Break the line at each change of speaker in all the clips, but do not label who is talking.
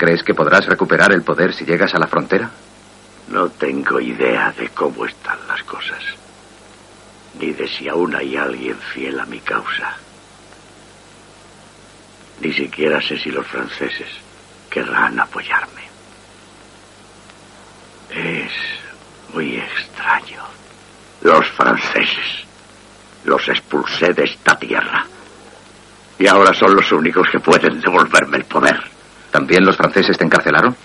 ¿Crees que podrás recuperar el poder si llegas a la frontera?
No tengo idea de cómo están las cosas, ni de si aún hay alguien fiel a mi causa. Ni siquiera sé si los franceses querrán apoyarme. Es muy extraño. Los franceses. Los expulsé de esta tierra. Y ahora son los únicos que pueden devolverme el poder.
¿También los franceses te encarcelaron?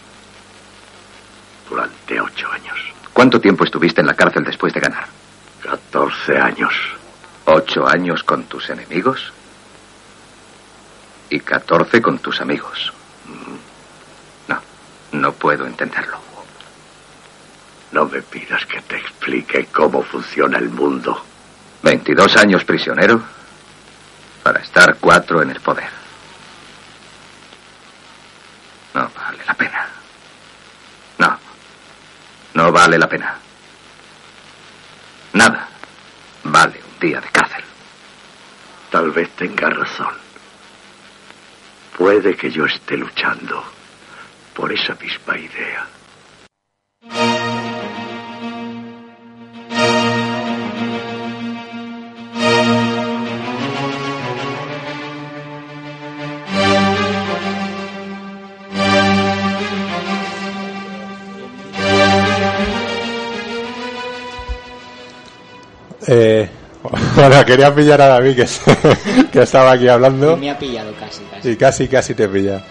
Durante ocho años.
¿Cuánto tiempo estuviste en la cárcel después de ganar?
Catorce años.
¿Ocho años con tus enemigos? Y catorce con tus amigos. No, no puedo entenderlo.
No me pidas que te explique cómo funciona el mundo.
22 años prisionero para estar cuatro en el poder. No vale la pena. No. No vale la pena. Nada. Vale un día de cárcel.
Tal vez tenga razón. Puede que yo esté luchando por esa misma idea.
Eh, bueno, quería pillar a David que, que estaba aquí hablando.
Me ha pillado casi, casi.
Y casi, casi te pilla.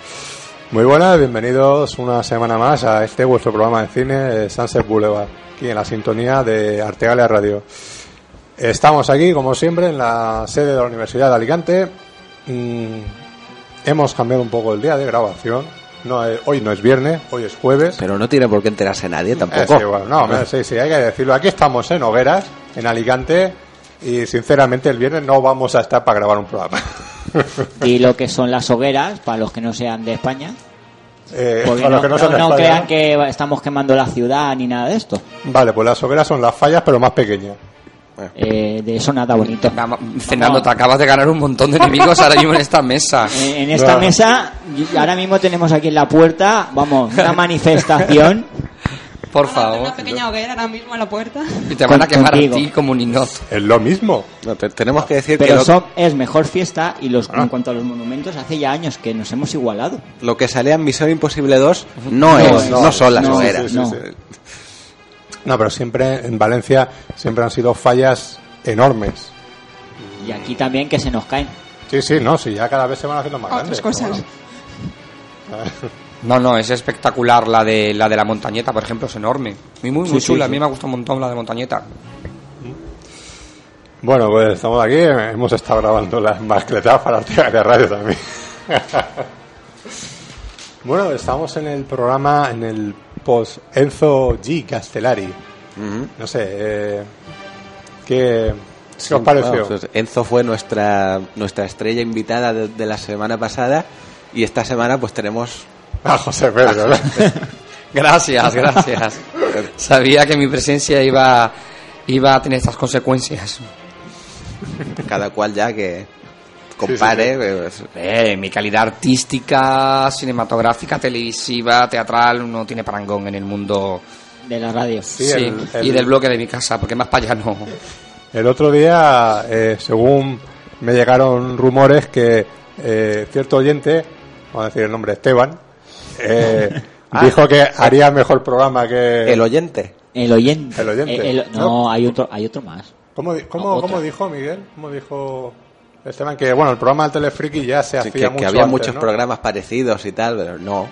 Muy buenas, bienvenidos una semana más a este vuestro programa de cine, eh, Sunset Boulevard, aquí en la sintonía de Artegalia Radio. Estamos aquí, como siempre, en la sede de la Universidad de Alicante. Mm, hemos cambiado un poco el día de grabación. No, es- hoy no es viernes, hoy es jueves.
Pero no tiene por qué enterarse nadie
Eh,
tampoco.
sí, bueno, no, hombre, sí, sí, hay que decirlo. Aquí estamos en Hogueras, en Alicante, y sinceramente el viernes no vamos a estar para grabar un programa.
Y lo que son las hogueras, para los que no sean de España.
Eh, para
no,
los que no
no-
son de
no
España,
crean que estamos quemando la ciudad ni nada de esto.
Vale, pues las hogueras son las fallas, pero más pequeñas.
Eh, de eso nada bonito.
Fernando, te acabas de ganar un montón de enemigos ahora mismo en esta mesa.
Eh, En esta
Claro.
mesa, y- ahora mismo tenemos aquí en la puerta, vamos, una manifestación.
Por
Una
favor.
pequeña hoguera ahora mismo en la puerta.
Y te van a quemar
contigo.
a ti como un ninot.
Es lo mismo.
No, te- tenemos que decir que
Pero
lo,
son, es mejor fiesta y los,
Ah.
en cuanto a los monumentos, hace ya años que nos hemos igualado.
lo que salía en Misión Imposible 2 no, es, no, son las
no,
hogueras.
No.
Pero siempre en Valencia siempre han sido fallas enormes.
Y aquí también que se nos caen.
Sí, sí, no, sí, ya cada vez se van haciendo más
Otras
grandes.
cosas.
No, no, es espectacular la de la de la montañeta, por ejemplo, es enorme. Muy, muy, muy
Sí,
chula.
sí.
A mí me gusta un montón la de montañeta.
Bueno, pues estamos aquí, hemos estado grabando las mascletas para de Radio también. bueno, estamos en el programa, en el post Enzo G. Castellari. No sé, eh, ¿qué,
Sí,
¿qué os pareció?
bueno, pues Enzo fue nuestra nuestra estrella invitada de, de la semana pasada y esta semana pues tenemos
Ah, José Pedro, ¿no?
Gracias, gracias. Sabía que mi presencia iba, iba a tener estas consecuencias.
cada cual ya que compare. pues,
Eh, mi calidad artística, cinematográfica, televisiva, teatral, no tiene parangón en el mundo.
De la radio.
Sí,
el- el-
y del bloque de mi casa, porque más para allá no.
El otro día, eh, según me llegaron rumores que eh, cierto oyente, vamos a decir el nombre, Esteban, eh, dijo que haría mejor programa que...
el oyente.
El oyente.
El oyente.
El- no,
¿No?
hay otro, hay otro más.
¿Cómo, cómo,
Otra.
cómo dijo Miguel? ¿Cómo dijo Esteban? Que bueno, el programa del Telefriki ya se
Sí,
hacía
que,
mucho
que había
antes,
muchos
¿no?
programas parecidos y tal, pero no.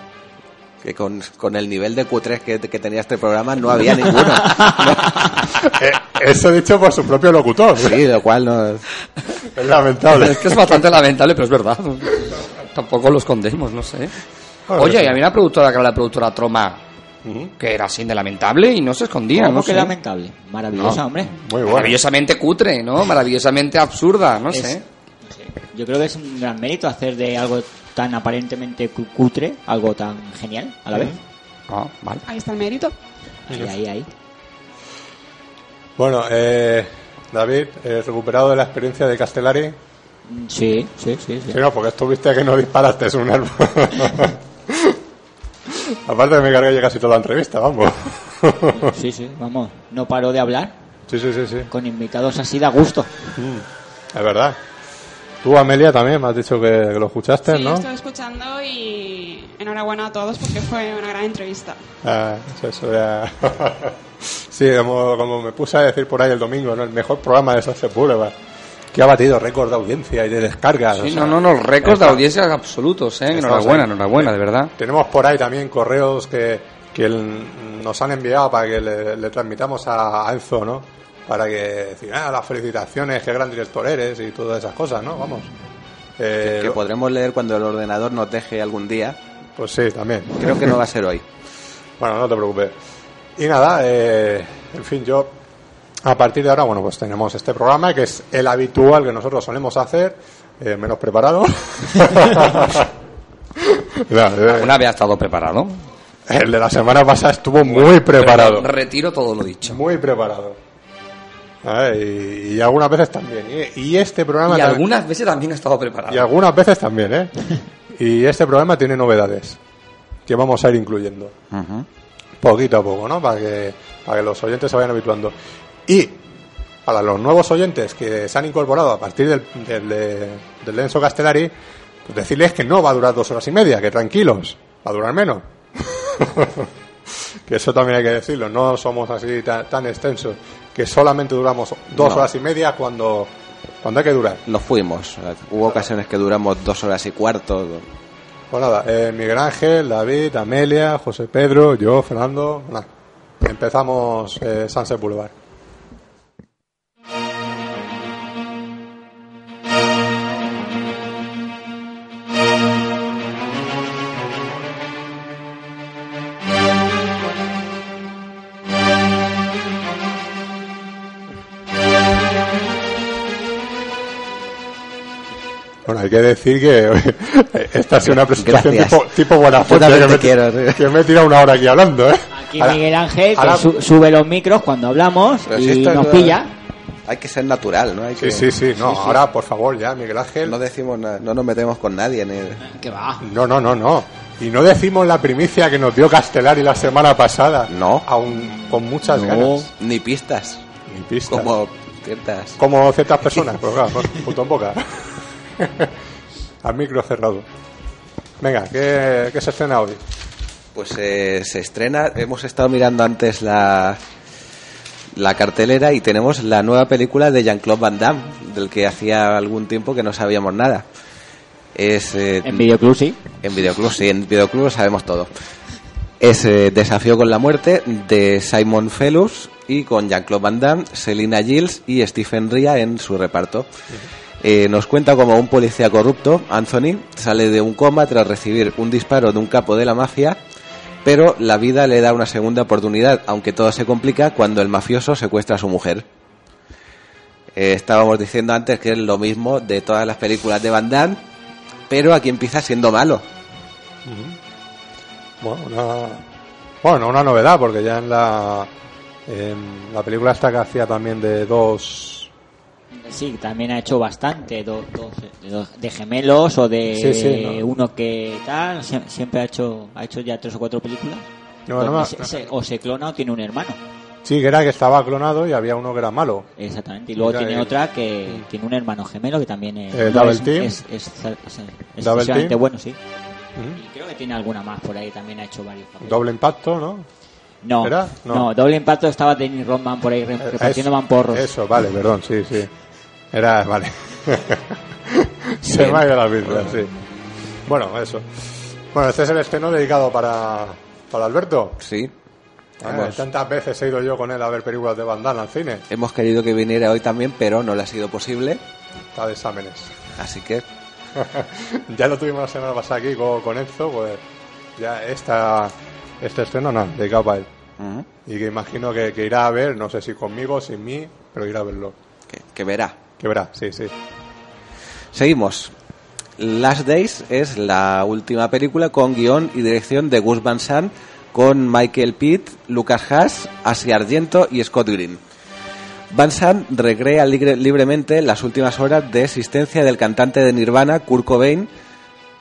Que con, con el nivel de Q3 que, que tenía este programa no había ninguno.
Eh, eso dicho por su propio locutor.
Sí, lo cual no.
Es lamentable.
Es que es bastante lamentable, pero es verdad. Tampoco lo escondemos, no sé. Oye, y había una productora que era la productora Troma, que era así de lamentable y no se escondía,
¿Cómo
no
que
sé.
lamentable? Maravillosa,
No.
hombre.
Muy bueno.
Maravillosamente cutre, ¿no? Maravillosamente absurda, no
Es-
sé.
Yo creo que es un gran mérito hacer de algo tan aparentemente cu- cutre, algo tan genial a la vez.
Ah, vale.
Ahí está el mérito.
Ahí, ahí, ahí.
Bueno, eh, David, eh, recuperado de la experiencia de Castellari.
Mm, Sí, sí, sí. sí.
Sí, no, porque estuviste que no disparaste, es un nervo. Aparte me cargué ya casi toda la entrevista, vamos.
Sí, sí, vamos. No paro de hablar.
Sí, sí, sí, sí.
Con invitados así da gusto.
Es verdad. Tú, Amelia, también me has dicho que, que lo escuchaste,
Sí,
¿no?
estoy escuchando y enhorabuena a todos porque fue una gran entrevista.
Ah, eso, eso ya. sí, como, como me puse a decir por ahí el domingo, ¿no? El mejor programa de Sunset Boulevard. Que ha batido récord de audiencia y de descargas. o
Sí,
sea,
no, no, no, récords de audiencia absolutos, ¿eh? Enhorabuena,
ahí.
enhorabuena, de verdad.
Tenemos por ahí también correos que, que el- nos han enviado para que le, le transmitamos a, a Enzo, ¿no? Para que decir, ah, las felicitaciones, qué gran director eres y todas esas cosas, ¿no? Vamos. Eh,
que podremos leer cuando el ordenador nos deje algún día.
Pues sí, también.
Creo que no va a ser hoy.
Bueno, no te preocupes. Y nada, eh, en fin, yo a partir de ahora, bueno, pues tenemos este programa que es el habitual que nosotros solemos hacer, eh, menos preparado. Eh,
¿Una vez ha estado preparado?
el de la semana pasada estuvo muy preparado.
Retiro todo lo dicho.
Muy preparado. Y, y algunas veces también. Y, y este programa
Y algunas veces también ha estado preparado.
y algunas veces también, ¿eh? Y este programa tiene novedades que vamos a ir incluyendo. Poquito a poco, ¿no? Para que, para que los oyentes se vayan habituando. Y para los nuevos oyentes que se han incorporado a partir del, del, de- del Lenzo Castellari, pues decirles que no va a durar dos horas y media, que tranquilos, va a durar menos. que eso también hay que decirlo, no somos así tan, tan extensos, que solamente duramos dos
No.
horas y media cuando, cuando hay que durar.
Nos fuimos. Hubo ocasiones que duramos dos horas y cuarto.
Pues nada, eh, Miguel Ángel, David, Amelia, José Pedro, yo, Fernando. Nada, empezamos eh, Sunset Boulevard. Hay que decir que esta ha sido una presentación
Gracias.
tipo, tipo buena fuente, que, me,
quiero, sí.
que me he tirado una hora aquí hablando, ¿eh?
Aquí
Ahora-
Miguel Ángel que
ahora-
su- sube los micros cuando hablamos y nos
la-
pilla.
Hay que ser natural, ¿no? Hay
Sí,
que...
sí, sí, no, ahora por favor ya, Miguel Ángel.
No decimos nada, no nos metemos con nadie. Ni...
Que va.
No, no, no, no. Y no decimos la primicia que nos dio Castellari la semana pasada.
No.
Aún con muchas
No,
ganas.
ni pistas.
Ni pistas.
Como ciertas.
Como ciertas personas, pero claro, punto en boca. Al micro cerrado. Venga, ¿qué, qué se estrena hoy?
Pues eh, se estrena, hemos estado mirando antes la, la cartelera y tenemos la nueva película de Jean-Claude Van Damme, del que hacía algún tiempo que no sabíamos nada. Es, eh,
En Videoclub sí.
en Videoclub, sí, en Videoclub lo sabemos todo. Es eh, Desafío con la muerte de Simon Felus y con Jean-Claude Van Damme, Selina Gilles y Stephen Ria en su reparto. Eh, nos cuenta como un policía corrupto, Anthony, sale de un coma tras recibir un disparo de un capo de la mafia, pero la vida le da una segunda oportunidad, aunque todo se complica cuando el mafioso secuestra a su mujer. Eh, estábamos diciendo antes que es lo mismo de todas las películas de Van Damme, pero aquí empieza siendo malo.
Bueno, una, bueno, una novedad, porque ya en la, en la película esta que hacía también de dos...
Sí, también ha hecho bastante, do- dos, de, dos- de gemelos o de
Sí, sí, no.
uno que tal, sie- siempre ha hecho ha hecho ya tres o cuatro películas.
No, no,
se- se- o se clona o tiene un hermano.
Sí, que era que estaba clonado y había uno que era malo.
Exactamente. Y luego tiene
eh,
otra que tiene un hermano gemelo que también es,
Eh, Double
es,
Team.
es, es, es- es
Double
excesivamente
Team.
bueno, sí. Y creo que tiene alguna más por ahí, también ha hecho varios papeles.
Doble impacto, ¿no?
No,
¿Era? No.
no. doble impacto estaba Dennis Rodman por ahí
Eh,
repartiendo
eso,
mamporros.
Eso, vale, perdón, sí, sí. Era, vale. Se me ha ido la pinza, sí. Bueno, eso. Bueno, este es el estreno dedicado para, para Alberto.
Sí. Hemos,
tantas veces he ido yo con él a ver películas de Van Damme al cine.
hemos querido que viniera hoy también, pero no le ha sido posible.
Está de exámenes.
Así que
ya lo tuvimos la semana pasada aquí con, con Enzo, pues ya esta, este estreno no, para él.
ujú,
Y que imagino que, que irá a ver, no sé si conmigo, sin mí, pero irá a verlo.
que, que verá.
Que verá, sí, sí.
Seguimos. Last Days es la última película con guion y dirección de Gus Van Sant con Michael Pitt, Lucas Haas, Asia Argento y Scott Green. Van Sant recrea libre- libremente las últimas horas de existencia del cantante de Nirvana, Kurt Cobain,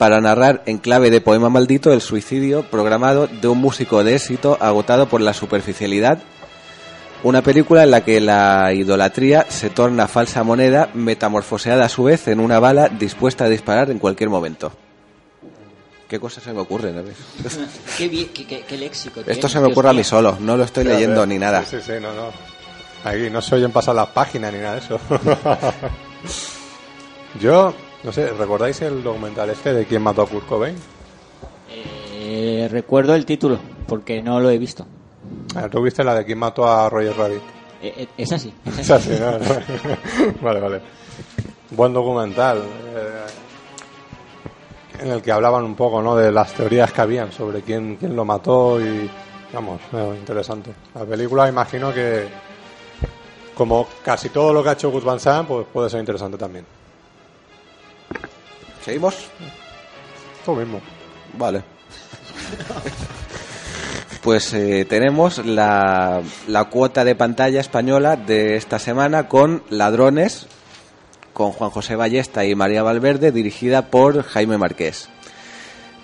para narrar en clave de poema maldito el suicidio programado de un músico de éxito agotado por la superficialidad. Una película en la que la idolatría se torna falsa moneda, metamorfoseada a su vez en una bala dispuesta a disparar en cualquier momento. ¿Qué cosas se me ocurren?
Qué, qué, qué- qué léxico.
Esto
tienes,
se me
Dios
ocurre a mí solo, no lo estoy leyendo ni nada.
Sí, sí, sí, no, no. Aquí no se oyen pasar las páginas ni nada de eso. Yo, no sé, ¿recordáis el documental este de quién mató a Kurt Cobain?
Eh, recuerdo el título, porque no lo he visto.
Ah, ¿Tú viste la de quién mató a Roger Rabbit?
Eh, eh, es así. es así.
Es así, ¿no? vale, vale. Buen documental. eh, en el que hablaban un poco, ¿no? De las teorías que habían sobre quién, quién lo mató y... Vamos, eh, interesante. La película imagino que... Como casi todo lo que ha hecho Gus Van Sant, pues puede ser interesante también.
¿Seguimos?
Tú mismo.
Vale. Pues eh, tenemos la, la cuota de pantalla española de esta semana con Ladrones, con Juan José Ballesta y María Valverde, dirigida por Jaime Marqués.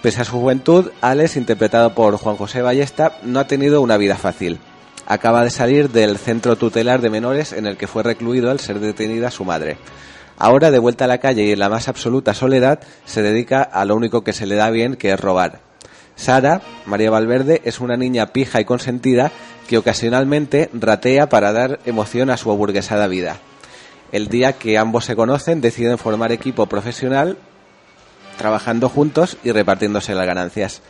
Pese a su juventud, Alex, interpretado por Juan José Ballesta, no ha tenido una vida fácil. Acaba de salir del centro tutelar de menores en el que fue recluido al ser detenida su madre. Ahora, de vuelta a la calle y en la más absoluta soledad, se dedica a lo único que se le da bien, que es robar. Sara, María Valverde, es una niña pija y consentida que ocasionalmente ratea para dar emoción a su aburguesada vida. El día que ambos se conocen, deciden formar equipo profesional, trabajando juntos y repartiéndose las ganancias.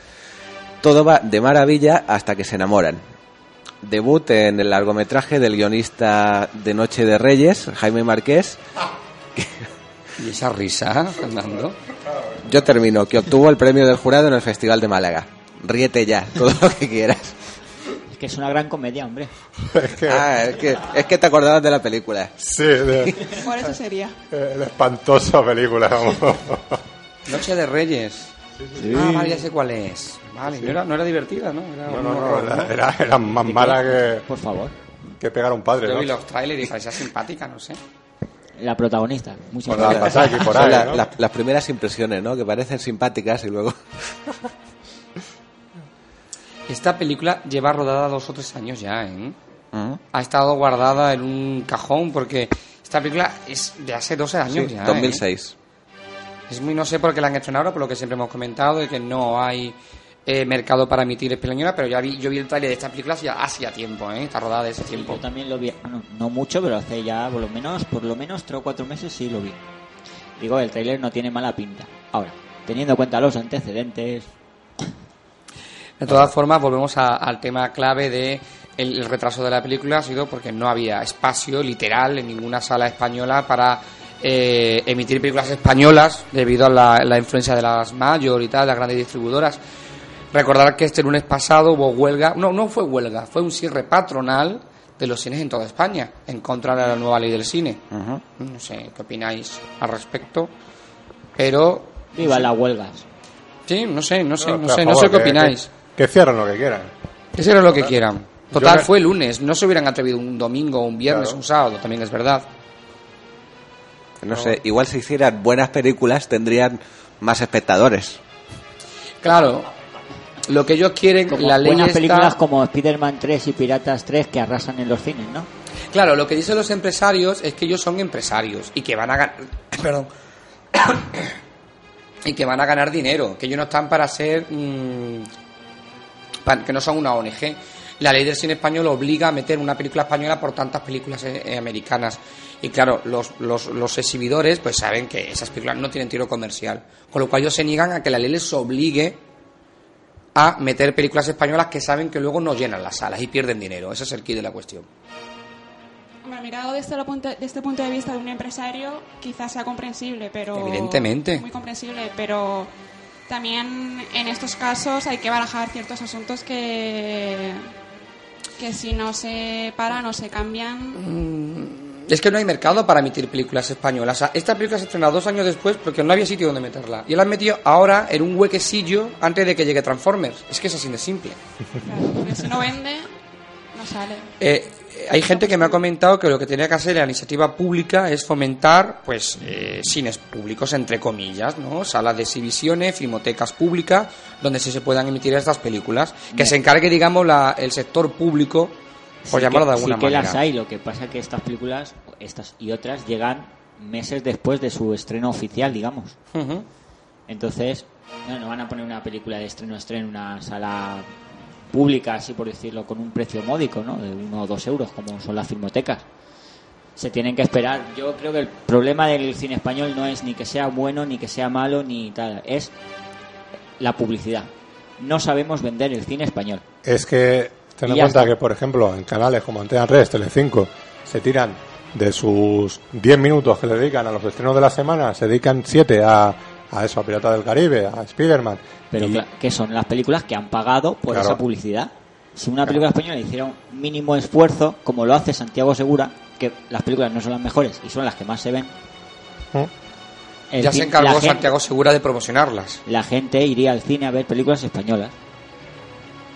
Todo va de maravilla hasta que se enamoran. Debut en el largometraje del guionista de Noche de Reyes, Jaime Marqués.
¿Y esa risa, Fernando?
Yo termino, que obtuvo el premio del jurado en el Festival de Málaga. Ríete ya, todo lo que quieras.
Es que es una gran comedia, hombre.
Es que...
Ah, es que, es que te acordabas de la película.
Sí, de,
Por eso sería.
eh, la espantosa película. vamos.
Noche de Reyes. Ah, vale, ya sé cuál es. Vale, no, era, no era divertida, ¿no? Era
No,
un
no, no,
horror,
era,
¿no?
era, era más mala que,
Por favor.
que pegar a un padre,
Yo
¿no?
vi los trailers y parecía simpática, no sé.
La protagonista. Muy
Por la por ahí,
la-
¿no?
la- las primeras impresiones, ¿no? Que parecen simpáticas y luego...
Esta película lleva rodada dos o tres años ya, ¿eh? Ha estado guardada en un cajón porque esta película es de hace 12 años
Sí,
ya. ¿eh?
2006.
Es muy, no sé por qué la han hecho ahora, por lo que siempre hemos comentado, de que no hay eh, mercado para emitir española, pero ya vi, yo vi el trailer de esta película hacía, hacía tiempo, ¿eh? Está rodada de ese tiempo.
Yo también lo vi, bueno, no mucho, pero hace ya por lo menos, por lo menos tres o cuatro meses sí lo vi. Digo, el tráiler no tiene mala pinta. Ahora, teniendo en cuenta los antecedentes,
De todas formas, volvemos a- al tema clave de el, el retraso de la película ha sido porque no había espacio literal en ninguna sala española para eh, emitir películas españolas debido a la, la influencia de las mayor y tal, las grandes distribuidoras. Recordar que este lunes pasado hubo huelga, no, no fue huelga, fue un cierre patronal de los cines en toda España en contra de la nueva ley del cine. No sé qué opináis al respecto, pero
viva las huelgas.
sí, no sé, no sé, no, sé, no sé qué
que-
opináis.
Que, que cierren lo que quieran.
Que hicieron lo que quieran. Total,
Yo
fue el lunes. No se hubieran atrevido un domingo, un viernes,
Claro.
un sábado, también es verdad.
No sé, igual si hicieran buenas películas tendrían más espectadores.
Claro, lo que ellos quieren,
Como
la ley
buenas
está...
películas como Spider-Man 3 y Piratas 3 que arrasan en los cines, ¿no?
Claro, lo que dicen los empresarios es que ellos son empresarios y que van a ganar... Perdón. y que van a ganar dinero, que ellos no están para ser... mm, que no son una ONG. La ley del cine español obliga a meter una película española por tantas películas eh, eh, americanas. Y claro, los, los, los exhibidores pues saben que esas películas no tienen tiro comercial. Con lo cual ellos se niegan a que la ley les obligue a meter películas españolas que saben que luego no llenan las salas y pierden dinero. Ese es el key de la cuestión.
Hombre, mirado desde, el punto, desde el punto de vista de un empresario, quizás sea comprensible, pero...
Evidentemente.
Muy comprensible, pero también en estos casos hay que barajar ciertos asuntos que, que si no se paran o se cambian...
Es que no hay mercado para emitir películas españolas. O sea, esta película se estrenó dos años después porque no había sitio donde meterla. Y la han metido ahora en un huequecillo antes de que llegue Transformers. Es que es así de simple.
Claro, porque si no vende, no sale.
Eh, hay gente que me ha comentado que lo que tenía que hacer la iniciativa pública es fomentar, pues, eh, cines públicos, entre comillas, ¿no? Salas de exhibiciones, filmotecas públicas, donde sí se puedan emitir estas películas. Que se encargue, digamos, la, el sector público, por
Sí
llamarlo
que-
de alguna
sí que
manera.
las hay, lo que pasa es que estas películas, estas y otras, llegan meses después de su estreno oficial, digamos.
Ujú.
Entonces, no, no van a poner una película de estreno a estreno en una sala pública, así por decirlo, con un precio módico, ¿no? De uno o dos euros, como son las filmotecas. Se tienen que esperar. Yo creo que el problema del cine español no es ni que sea bueno, ni que sea malo, ni tal. Es la publicidad. No sabemos vender el cine español.
Es que ten en cuenta
está.
que, por ejemplo, en canales como Antena 3, Telecinco, se tiran de sus 10 minutos que le dedican a los estrenos de la semana, se dedican 7 a, a eso, a Pirata del Caribe, a Spider-Man.
Pero
Y-
que son las películas que han pagado por
Claro.
esa publicidad. Si una película española hiciera un mínimo esfuerzo, como lo hace Santiago Segura, que las películas no son las mejores y son las que más se ven,
¿Mm?
el
Ya se encargó
la gente-
Santiago Segura de promocionarlas.
la gente iría al cine a ver películas españolas.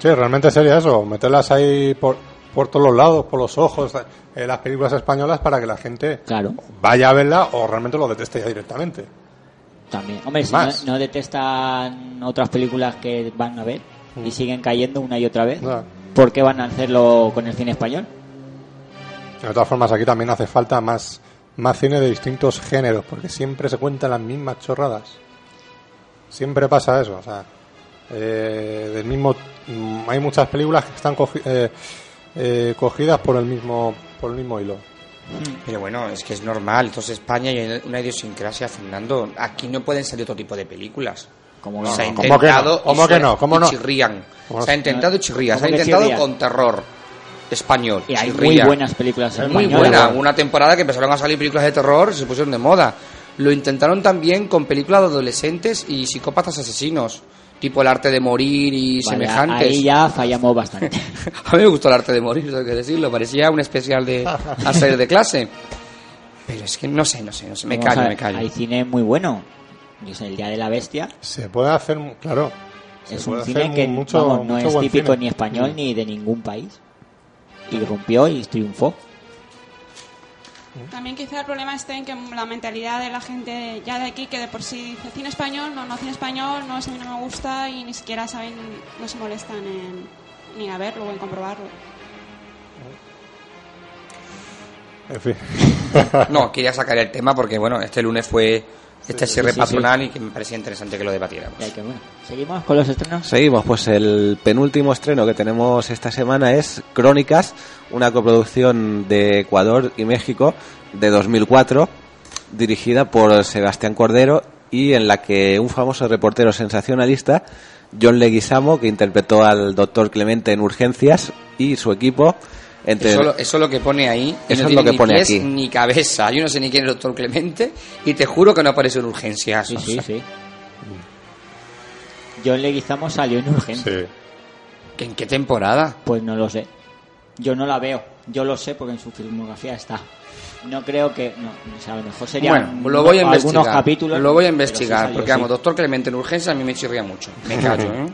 Sí, realmente sería eso, meterlas ahí por, por todos los lados, por los ojos, eh, las películas españolas para que la gente
Claro,
vaya a verla o realmente lo deteste ya directamente.
también. Hombre, si no, no detestan otras películas que van a ver y siguen cayendo una y otra vez. ¿por qué van a hacerlo con el cine español?
De todas formas, aquí también hace falta más, más cine de distintos géneros, porque siempre se cuentan las mismas chorradas. Siempre pasa eso, o sea, eh, del mismo, mm, hay muchas películas que están cogi- eh, eh, cogidas por el mismo, por el mismo hilo.
Pero bueno, es que es normal. Entonces España hay una idiosincrasia, Fernando. Aquí no pueden salir otro tipo de películas.
Como
se ha
no, ¿cómo que no?
intentado y
¿Cómo que no? ¿Cómo
y
no?
chirrían.
¿Cómo no?
Se ha intentado y chirría. Se ha
¿Cómo que
intentado
chirrían?
con terror español.
y hay muy buenas películas
Muy buena. Una temporada que empezaron a salir películas de terror y se pusieron de moda. Lo intentaron también con películas de adolescentes y psicópatas asesinos. Tipo El arte de morir y
Vale,
semejantes.
ahí ya fallamos bastante.
A mí me gustó el arte de morir, tengo que decirlo. Parecía un especial de a salir de clase. Pero es que no sé, no sé, no sé. Me
Vamos
callo, me callo.
Hay cine muy bueno. Yo sé, el Día de la Bestia
Se puede hacer, claro.
es un
hacer
cine que
mucho-
vamos, no
mucho
es típico
cine.
ni español
Mm.
ni de ningún país. Y rompió y triunfó.
También quizá el problema esté en que la mentalidad de la gente ya de aquí, que de por sí dice cine español, no, no cine español, no, eso a mí no me gusta y ni siquiera saben, no se molestan en, ni a verlo o en comprobarlo.
En fin.
No, quería sacar el tema porque, bueno, este lunes fue este cierre
sí,
patronal y que me parecía interesante que lo debatiéramos.
¿Seguimos con los estrenos?
Seguimos, pues el penúltimo estreno que tenemos esta semana es Crónicas, una coproducción de Ecuador y México de 2004, dirigida por Sebastián Cordero y en la que un famoso reportero sensacionalista, John Leguizamo, que interpretó al doctor Clemente en Urgencias, y su equipo, entre...
Eso, lo- eso es lo que pone ahí.
Eso
no
es lo que
ni
pone
pies
aquí.
Ni cabeza. Yo no sé ni quién es el doctor Clemente y te juro que no aparece en urgencias.
Sí, sí,
sea,
sí. John Leguizamo salió en urgente.
Sí.
¿que ¿En qué temporada?
Pues no lo sé. Yo no la veo. Yo lo sé porque en su filmografía está. No creo que. No, o sea, a lo mejor sería.
Bueno, lo voy a
algunos
investigar.
capítulos.
lo voy a
sí
investigar porque,
sí.
vamos, doctor Clemente en urgencias a mí me chirría mucho. Me callo, ¿eh?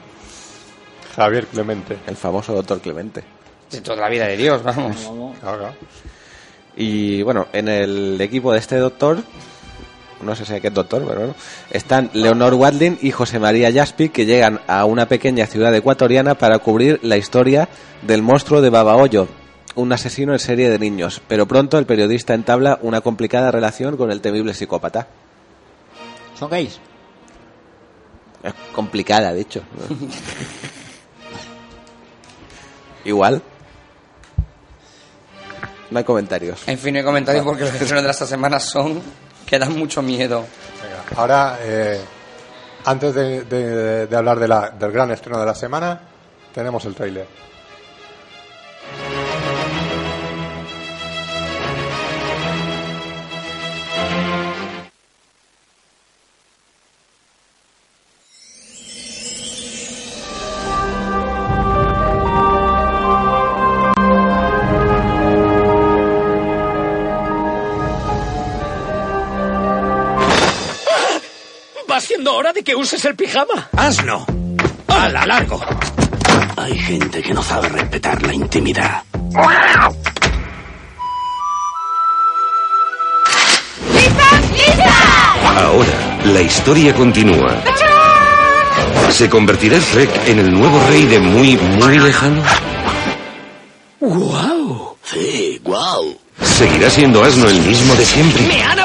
Javier Clemente.
El famoso doctor Clemente.
De toda la vida de Dios, vamos.
Vamos,
Claro, claro.
Y bueno, en el equipo de este doctor, no sé si hay qué es doctor, pero bueno, están Leonor Wadlin y José María Jaspi, que llegan a una pequeña ciudad ecuatoriana para cubrir la historia del monstruo de Babahoyo, un asesino en serie de niños. Pero pronto el periodista entabla una complicada relación con el temible psicópata.
¿Son gays?
Es complicada, de hecho. Igual. No hay comentarios.
En fin, no hay comentarios porque los estrenos de esta semana son que dan mucho miedo.
Ahora, eh, antes de, de- de hablar de la- del gran estreno de la semana, tenemos el tráiler.
uses el pijama.
Asno. A la largo. Hay gente que no sabe respetar la intimidad. Ahora, la historia continúa. ¿Se convertirá Shrek en el nuevo rey de muy, muy lejano?
¡Guau!
Sí, guau.
¿Seguirá siendo Asno el mismo de siempre?
¡Me han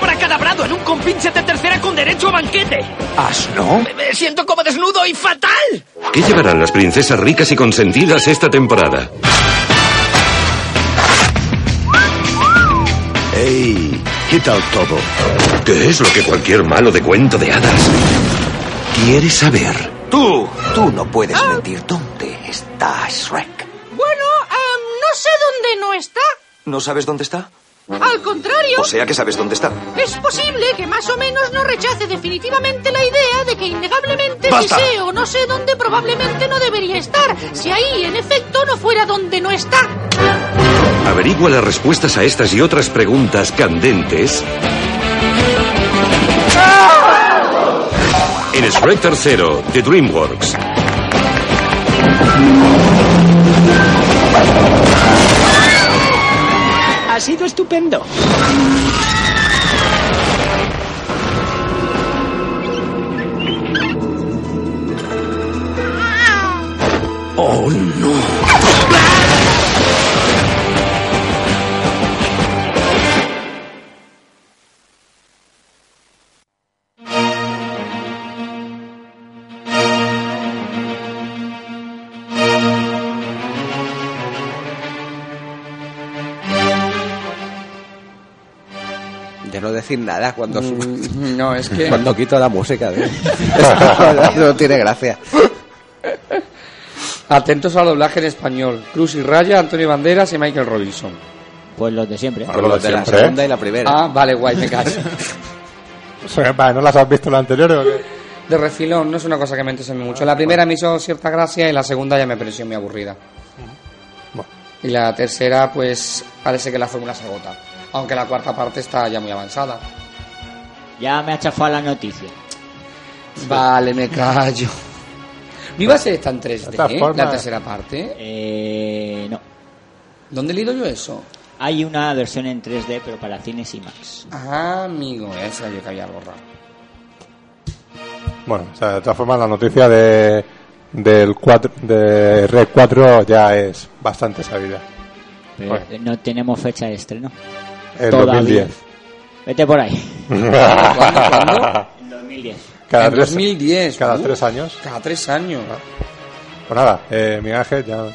compinche de tercera con derecho a banquete!
¿Asno?
Me, me siento como desnudo y fatal.
¿Qué llevarán las princesas ricas y consentidas esta temporada?
¡Ey! ¿Qué tal todo?
¿Qué es lo que cualquier malo de cuento de hadas quiere saber?
Tú, tú no puedes mentir. ¿Dónde está Shrek?
Bueno, no sé dónde no está.
¿No sabes dónde está?
Al contrario,
O sea que sabes dónde está.
es posible que más o menos no rechace definitivamente la idea de que innegablemente
¡Basta!
si sé o no sé dónde probablemente no debería estar, si ahí en efecto no fuera donde no está.
Averigua las respuestas a estas y otras preguntas candentes en Shrek Tercero de DreamWorks.
Sido estupendo.
¡Oh, no!
Decir nada cuando, su-
Mm, no, es que-
cuando quito la música. ¿eh? no tiene gracia.
Atentos al doblaje en español. Cruz y Raya, Antonio Banderas y Michael Robinson.
Pues los de siempre.
Pues los de
de la
siempre, ¿eh?
segunda y la primera.
Ah, vale, guay, me
¿No las has visto la anterior o qué?
De refilón, no es una cosa que me entusiasme mucho. La primera me hizo cierta gracia y la segunda ya me pareció muy aburrida. Y la tercera, pues parece que la fórmula se agota. Aunque la cuarta parte está ya muy avanzada.
Ya me ha chafado la noticia.
Vale, me callo. ¿No iba a ser esta en 3D,
De todas
eh? la tercera parte?
Eh, no.
¿Dónde he leído yo eso?
Hay una versión en 3D, pero para cines IMAX.
Ah, amigo, esa yo que había raro.
Bueno, o sea, de todas formas la noticia de del 4 de Red 4 ya es bastante sabida.
Pero
Bueno.
no tenemos fecha de estreno.
El
Todavía.
2010.
Vete por ahí.
¿Cuándo? ¿Cuándo?
En 2010.
Cada
en
tres-
2010.
Cada
uh,
tres años.
Cada tres años.
Pues nada, eh, Miguel Ángel ya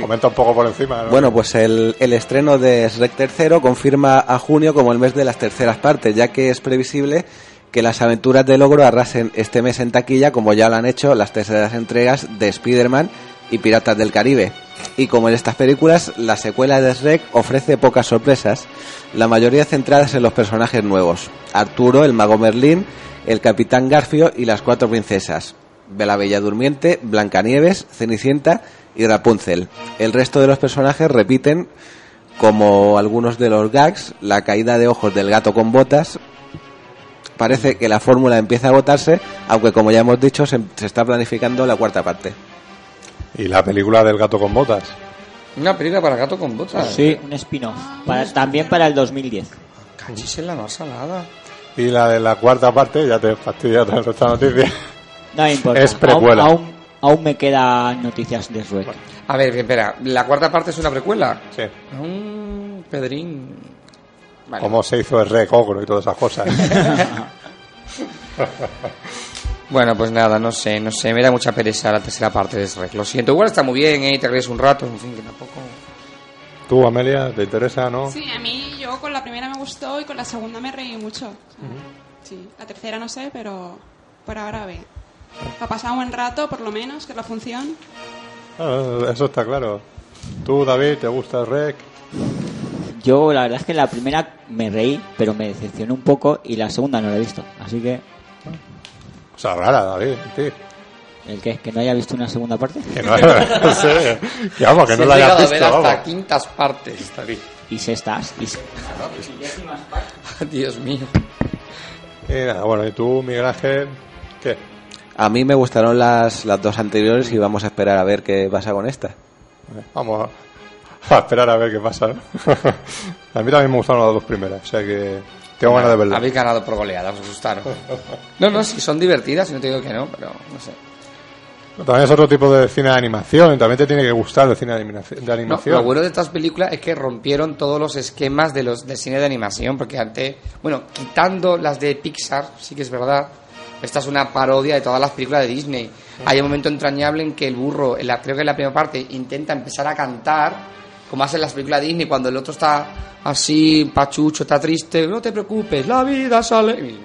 comenta un poco por encima. ¿no?
Bueno, pues el, el estreno de Shrek tercero confirma a junio como el mes de las terceras partes, ya que es previsible que las aventuras de Logro arrasen este mes en taquilla, como ya lo han hecho las terceras entregas de Spider-Man y Piratas del Caribe. Y como en estas películas, la secuela de Shrek ofrece pocas sorpresas, la mayoría centradas en los personajes nuevos. Arturo, el mago Merlín, el capitán Garfio y las cuatro princesas. Bella Bella Durmiente, Blancanieves, Cenicienta y Rapunzel. El resto de los personajes repiten como algunos de los gags, la caída de ojos del gato con botas. Parece que la fórmula empieza a agotarse, aunque como ya hemos dicho, se está planificando la cuarta parte.
Y la película del gato con botas.
Una película para gato con botas.
Sí, un spin-off. Para, también para el 2010.
Cachis en la más salada.
Y la de la cuarta parte, ya te fastidia toda esta noticia.
No importa.
Es precuela.
Aún, aún, aún me quedan noticias de Shrek.
A ver, espera, ¿la cuarta parte es una precuela?
Sí.
Mm, Pedrín. Vale.
Cómo se hizo el Rec Ogro y todas esas cosas.
Bueno, pues nada, no sé, no sé, me da mucha pereza la tercera parte de Shrek. Lo siento, igual está muy bien, ¿eh? Te ríes un rato, en fin, que tampoco...
¿Tú, Amelia, te interesa, no?
Sí, a mí yo con la primera me gustó y con la segunda me reí mucho. Sí, la tercera no sé, pero por ahora ve. Ha pasado un buen rato, por lo menos, que es la función.
Ah, eso está claro. ¿Tú, David, te gusta el Rec?
Yo la verdad es que la primera me reí, pero me decepcionó un poco y la segunda no la he visto. Así que,
O sea, rara, David, tío.
¿el qué? ¿Que no haya visto una segunda parte?
Que no, no sé. Que vamos, que
Se
no la
ha
hayas
llegado a
visto,
ver hasta
vamos.
quintas partes, David.
Y sextas. Y se-
Dios mío.
Y nada, bueno, ¿y tú, Miguel Ángel? ¿Qué?
A mí me gustaron las, las dos anteriores y vamos a esperar a ver qué pasa con esta.
Vamos a, a esperar a ver qué pasa, ¿no? a mí también me gustaron las dos primeras, o sea que... Tengo ganas de verla.
Habéis ganado por goleada, os asustaron. No, no, si son divertidas, no te digo que no, pero no sé.
También es otro tipo de cine de animación, también te tiene que gustar el cine de animación. de
No,
animación.
lo bueno de estas películas es que rompieron todos los esquemas de los del cine de animación, porque antes, bueno, quitando las de Pixar, sí que es verdad, esta es una parodia de todas las películas de Disney. Hay un momento entrañable en que el burro, en la, creo que en la primera parte, intenta empezar a cantar, como hacen las películas Disney, cuando el otro está así, pachucho, está triste, no te preocupes, la vida sale. Y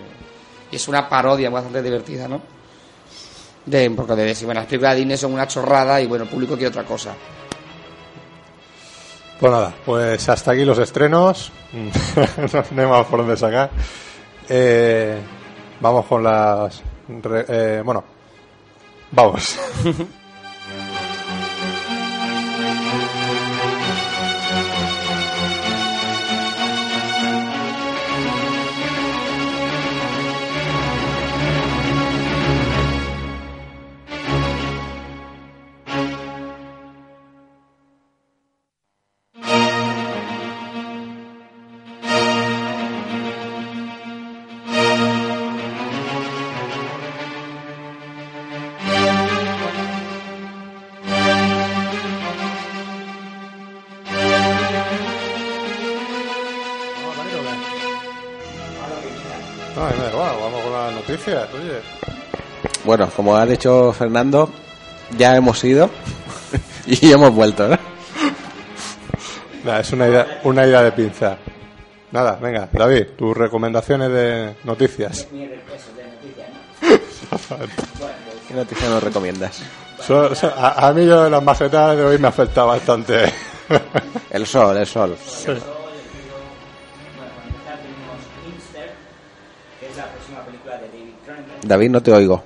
y es una parodia bastante divertida, ¿no? De, porque de decir, bueno, las películas de Disney son una chorrada y bueno, el público quiere otra cosa.
Pues nada, pues hasta aquí los estrenos. no hay más por dónde sacar. Eh, vamos con las. re- eh, bueno, vamos.
Bueno, como ha dicho Fernando, ya hemos ido y hemos vuelto, ¿no?
Nada, es una idea, una idea de pinza. Nada, venga, David, tus recomendaciones de noticias.
¿Qué noticia nos recomiendas?
So- so- a, a mí yo de las macetas de hoy me afecta bastante.
El sol, el sol.
que es la próxima película de David Cronenberg.
David, no te oigo.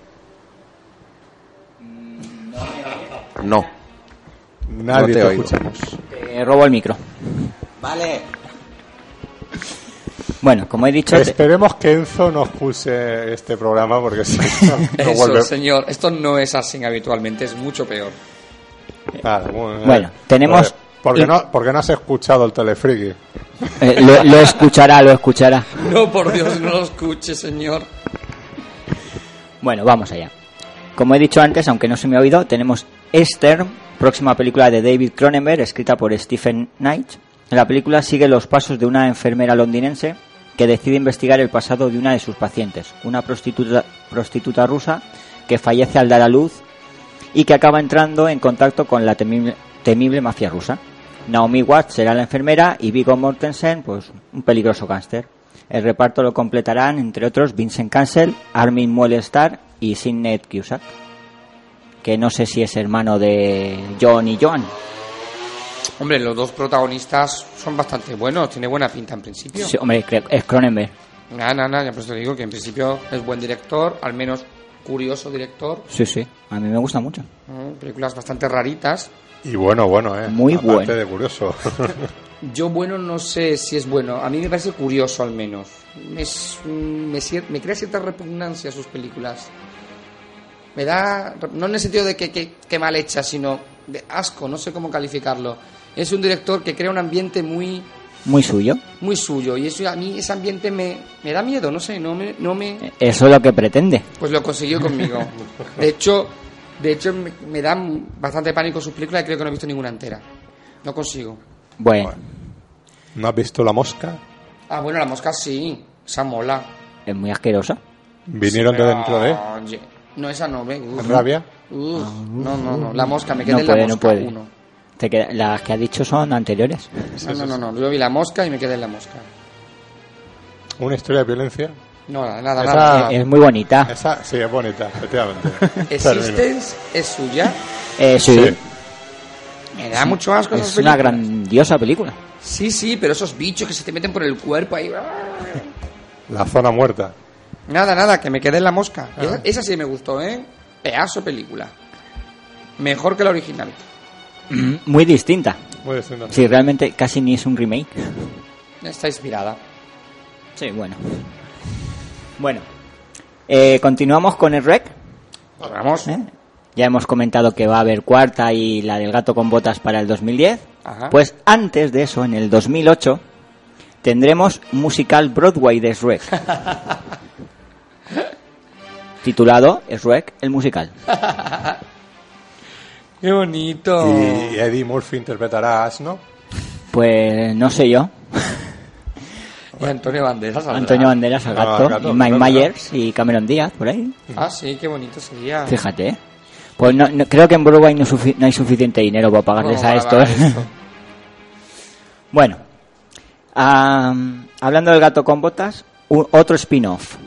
No.
Nadie
No te
te, escuchamos.
Te robo el micro.
Vale.
Bueno, como he dicho, te-
Esperemos que Enzo no expulse este programa porque si no, no
Eso, señor, esto no es así habitualmente, es mucho peor.
Nada, bueno,
Bueno,
eh,
tenemos-
¿Por qué, no, ¿Por qué no has escuchado el telefriki?
eh, lo, lo escuchará, lo escuchará.
No, por Dios, no lo escuche, señor.
Bueno, vamos allá. Como he dicho antes, aunque no se me ha oído, tenemos Esther, próxima película de David Cronenberg, escrita por Stephen Knight. La película sigue los pasos de una enfermera londinense que decide investigar el pasado de una de sus pacientes, una prostituta, rusa que fallece al dar a luz y que acaba entrando en contacto con la temible, mafia rusa. Naomi Watts será la enfermera y Viggo Mortensen, pues un peligroso gángster. El reparto lo completarán, entre otros, Vincent Cancel, Armin Mueller-Starr y Sidney Cusack, que no sé si es hermano de John y Joan.
Hombre, los dos protagonistas son bastante buenos, tiene buena pinta en principio.
Sí, hombre, es Cronenberg.
Nada, nada, ya por eso te digo que en principio es buen director, al menos curioso director.
Sí, sí, a mí me gusta mucho.
¿no? Películas bastante raritas.
Y bueno, bueno, eh.
Muy
Aparte
bueno.
de curioso.
Yo bueno no sé si es bueno, a mí me parece curioso al menos. Me, es- me, me crea cierta repugnancia sus películas. Me da, no en el sentido de que, que, que mal hecha, sino de asco, no sé cómo calificarlo. Es un director que crea un ambiente muy,
Muy suyo.
muy suyo y eso a mí ese ambiente me, me da miedo, no sé, no me, no me,
Eso es lo que pretende.
pues lo consiguió conmigo. De hecho, de hecho me, me da bastante pánico sus películas y creo que no he visto ninguna entera. No consigo.
Bueno,
¿No has visto La Mosca?
Ah, bueno, la mosca sí, esa mola.
es muy asquerosa.
Vinieron de dentro de
Oye, No, esa no, ve. uf.
Rabia.
Uf, no, no, no. La mosca, me quedé
No
en la
puede, no
mosca
puede.
uno.
Te queda- las que ha dicho son anteriores.
No, no, no, no. Yo vi la mosca y me quedé en la mosca.
Una historia de violencia.
No, nada, nada.
Esa-
nada.
Es muy bonita.
Esa sí es bonita, efectivamente.
Existence es suya.
Eh, sí,
Sí.
Me da mucho asco esas
es una grandiosa película.
Sí, sí, pero esos bichos que se te meten por el cuerpo ahí.
La zona muerta.
Nada, nada, que me quedé en la mosca.
Ah.
Esa, esa sí me gustó, ¿eh? Pedazo película. Mejor que la original.
Muy distinta.
Muy distinta.
Sí, realmente casi ni es un remake.
Está inspirada.
Sí, bueno. Bueno, eh, continuamos con el rec.
Vamos.
¿eh? Ya hemos comentado que va a haber cuarta y la del gato con botas para el 2010.
Ajá.
Pues antes de eso, en el 2008, tendremos musical Broadway de Shrek. titulado Shrek el musical.
¡Qué bonito!
Y Eddie Murphy interpretará a Asno.
Pues no sé yo.
Y Antonio Banderas. saldrá.
Antonio Banderas al
Ah,
gato,
gato,
y Mike. Myers y Cameron Díaz por ahí.
Ah, sí, qué bonito sería.
Fíjate. ¿eh? Pues no, no- creo que en Broadway no, sufi- no hay suficiente dinero para pagarles a estos.
esto.
bueno, hablando del gato con botas, un- otro spin-off.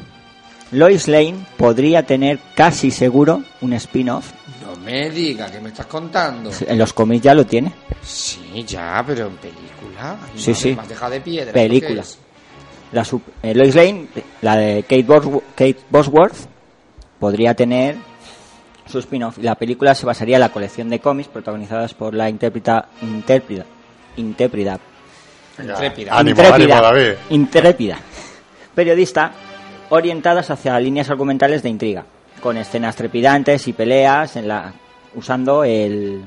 Lois Lane podría tener casi seguro un spin-off.
No me diga, que me estás contando?
En los cómics ya lo tiene.
Sí, ya, pero en película. Ay,
Sí,
madre,
sí.
Me has dejado de piedra.
Película.
¿esto
La sup- eh, Lois Lane, la de Kate, Bos- Kate Bosworth, podría tener su spin-off. Y La película se basaría en la colección de cómics protagonizadas por la intérpreta,
qué es? Intrépida.
Ánimo,
intrépida, intrépida periodista orientadas hacia líneas argumentales de intriga, con escenas trepidantes y peleas en la usando el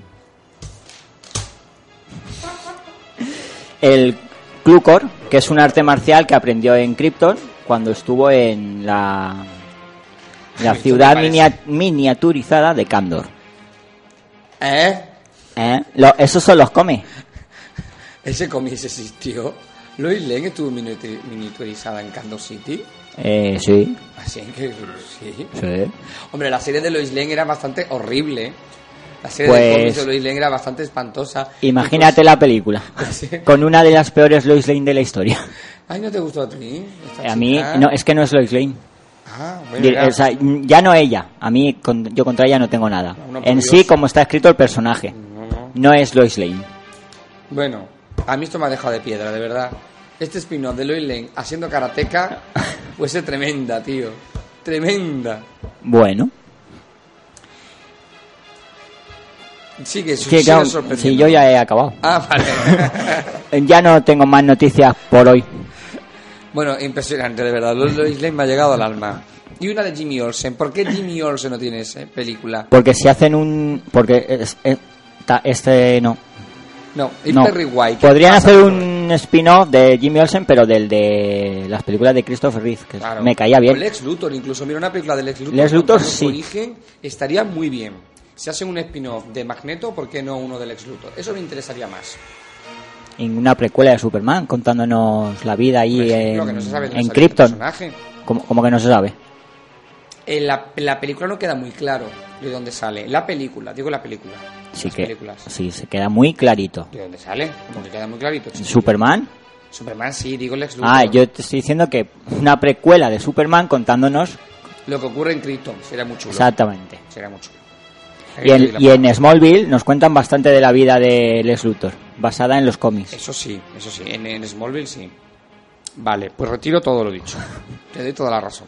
el Clucor, que es un arte marcial que aprendió en Krypton cuando estuvo en la la ciudad minia- miniaturizada de Kandor.
¿Eh?
¿Eh? Lo- esos son los come.
Ese cómic existió. Lois Lane estuvo miniatu- miniaturizada en Kansas City.
Eh, sí,
Así que sí.
sí.
Hombre, la serie de Lois Lane era bastante horrible. La serie de
Pues-
cómics de Lois Lane era bastante espantosa.
Imagínate la película.
Sí.
Con una de las peores Lois Lane de la historia.
Ay, ¿no te gustó a ti?
A mí, no, es que no es Lois Lane.
Ah, bueno, ya.
o sea, ya no ella. A mí, con- yo contra ella no tengo nada.
No,
En
Dios.
sí, como está escrito el personaje.
No
es Lois Lane.
Bueno, a mí esto me ha dejado de piedra, de verdad. Este spin-off de Lois Lane haciendo karateca fuese tremenda, tío. Tremenda.
Bueno. Sí, claro,
sorprendiendo.
sí, yo ya he acabado.
Ah, vale.
Ya no tengo más noticias por hoy.
bueno, impresionante, de verdad. Lo- Lois Lane me ha llegado al alma. Y una de Jimmy Olsen. ¿Por qué Jimmy Olsen no tiene esa película?
Porque si hacen un... Porque es- es- ta- este no.
No, es
no.
Perry White. ¿Qué
Podrían hacer un spin-off de Jimmy Olsen, pero del de las películas de Christopher Reeve, que
Claro.
me caía
O
bien.
Lex Luthor, incluso. Mira, una película de Lex Luthor.
Lex Luthor, sí.
origen estaría muy bien. Si hacen un spin-off de Magneto, ¿por qué no uno de Lex Luthor? Eso me interesaría más.
En una precuela de Superman, contándonos la vida ahí
ejemplo,
en,
no sabe
en Krypton. Como, como que no se sabe.
En la, la película no queda muy claro de dónde sale. La película, digo la película.
Sí
Las
que
películas.
sí, se queda muy clarito.
¿De dónde sale? Como que queda muy clarito. chico.
Superman.
Superman sí, digo Lex Luthor.
Ah, yo te estoy diciendo que una precuela de Superman contándonos
Lo que ocurre en Krypton sería muy chulo.
exactamente.
Sería muy chulo.
Y en, y en Smallville nos cuentan bastante de la vida de Lex Luthor, basada en los cómics.
Eso sí, eso sí. En, en Smallville sí. Vale, pues retiro todo lo dicho. Te doy toda la razón.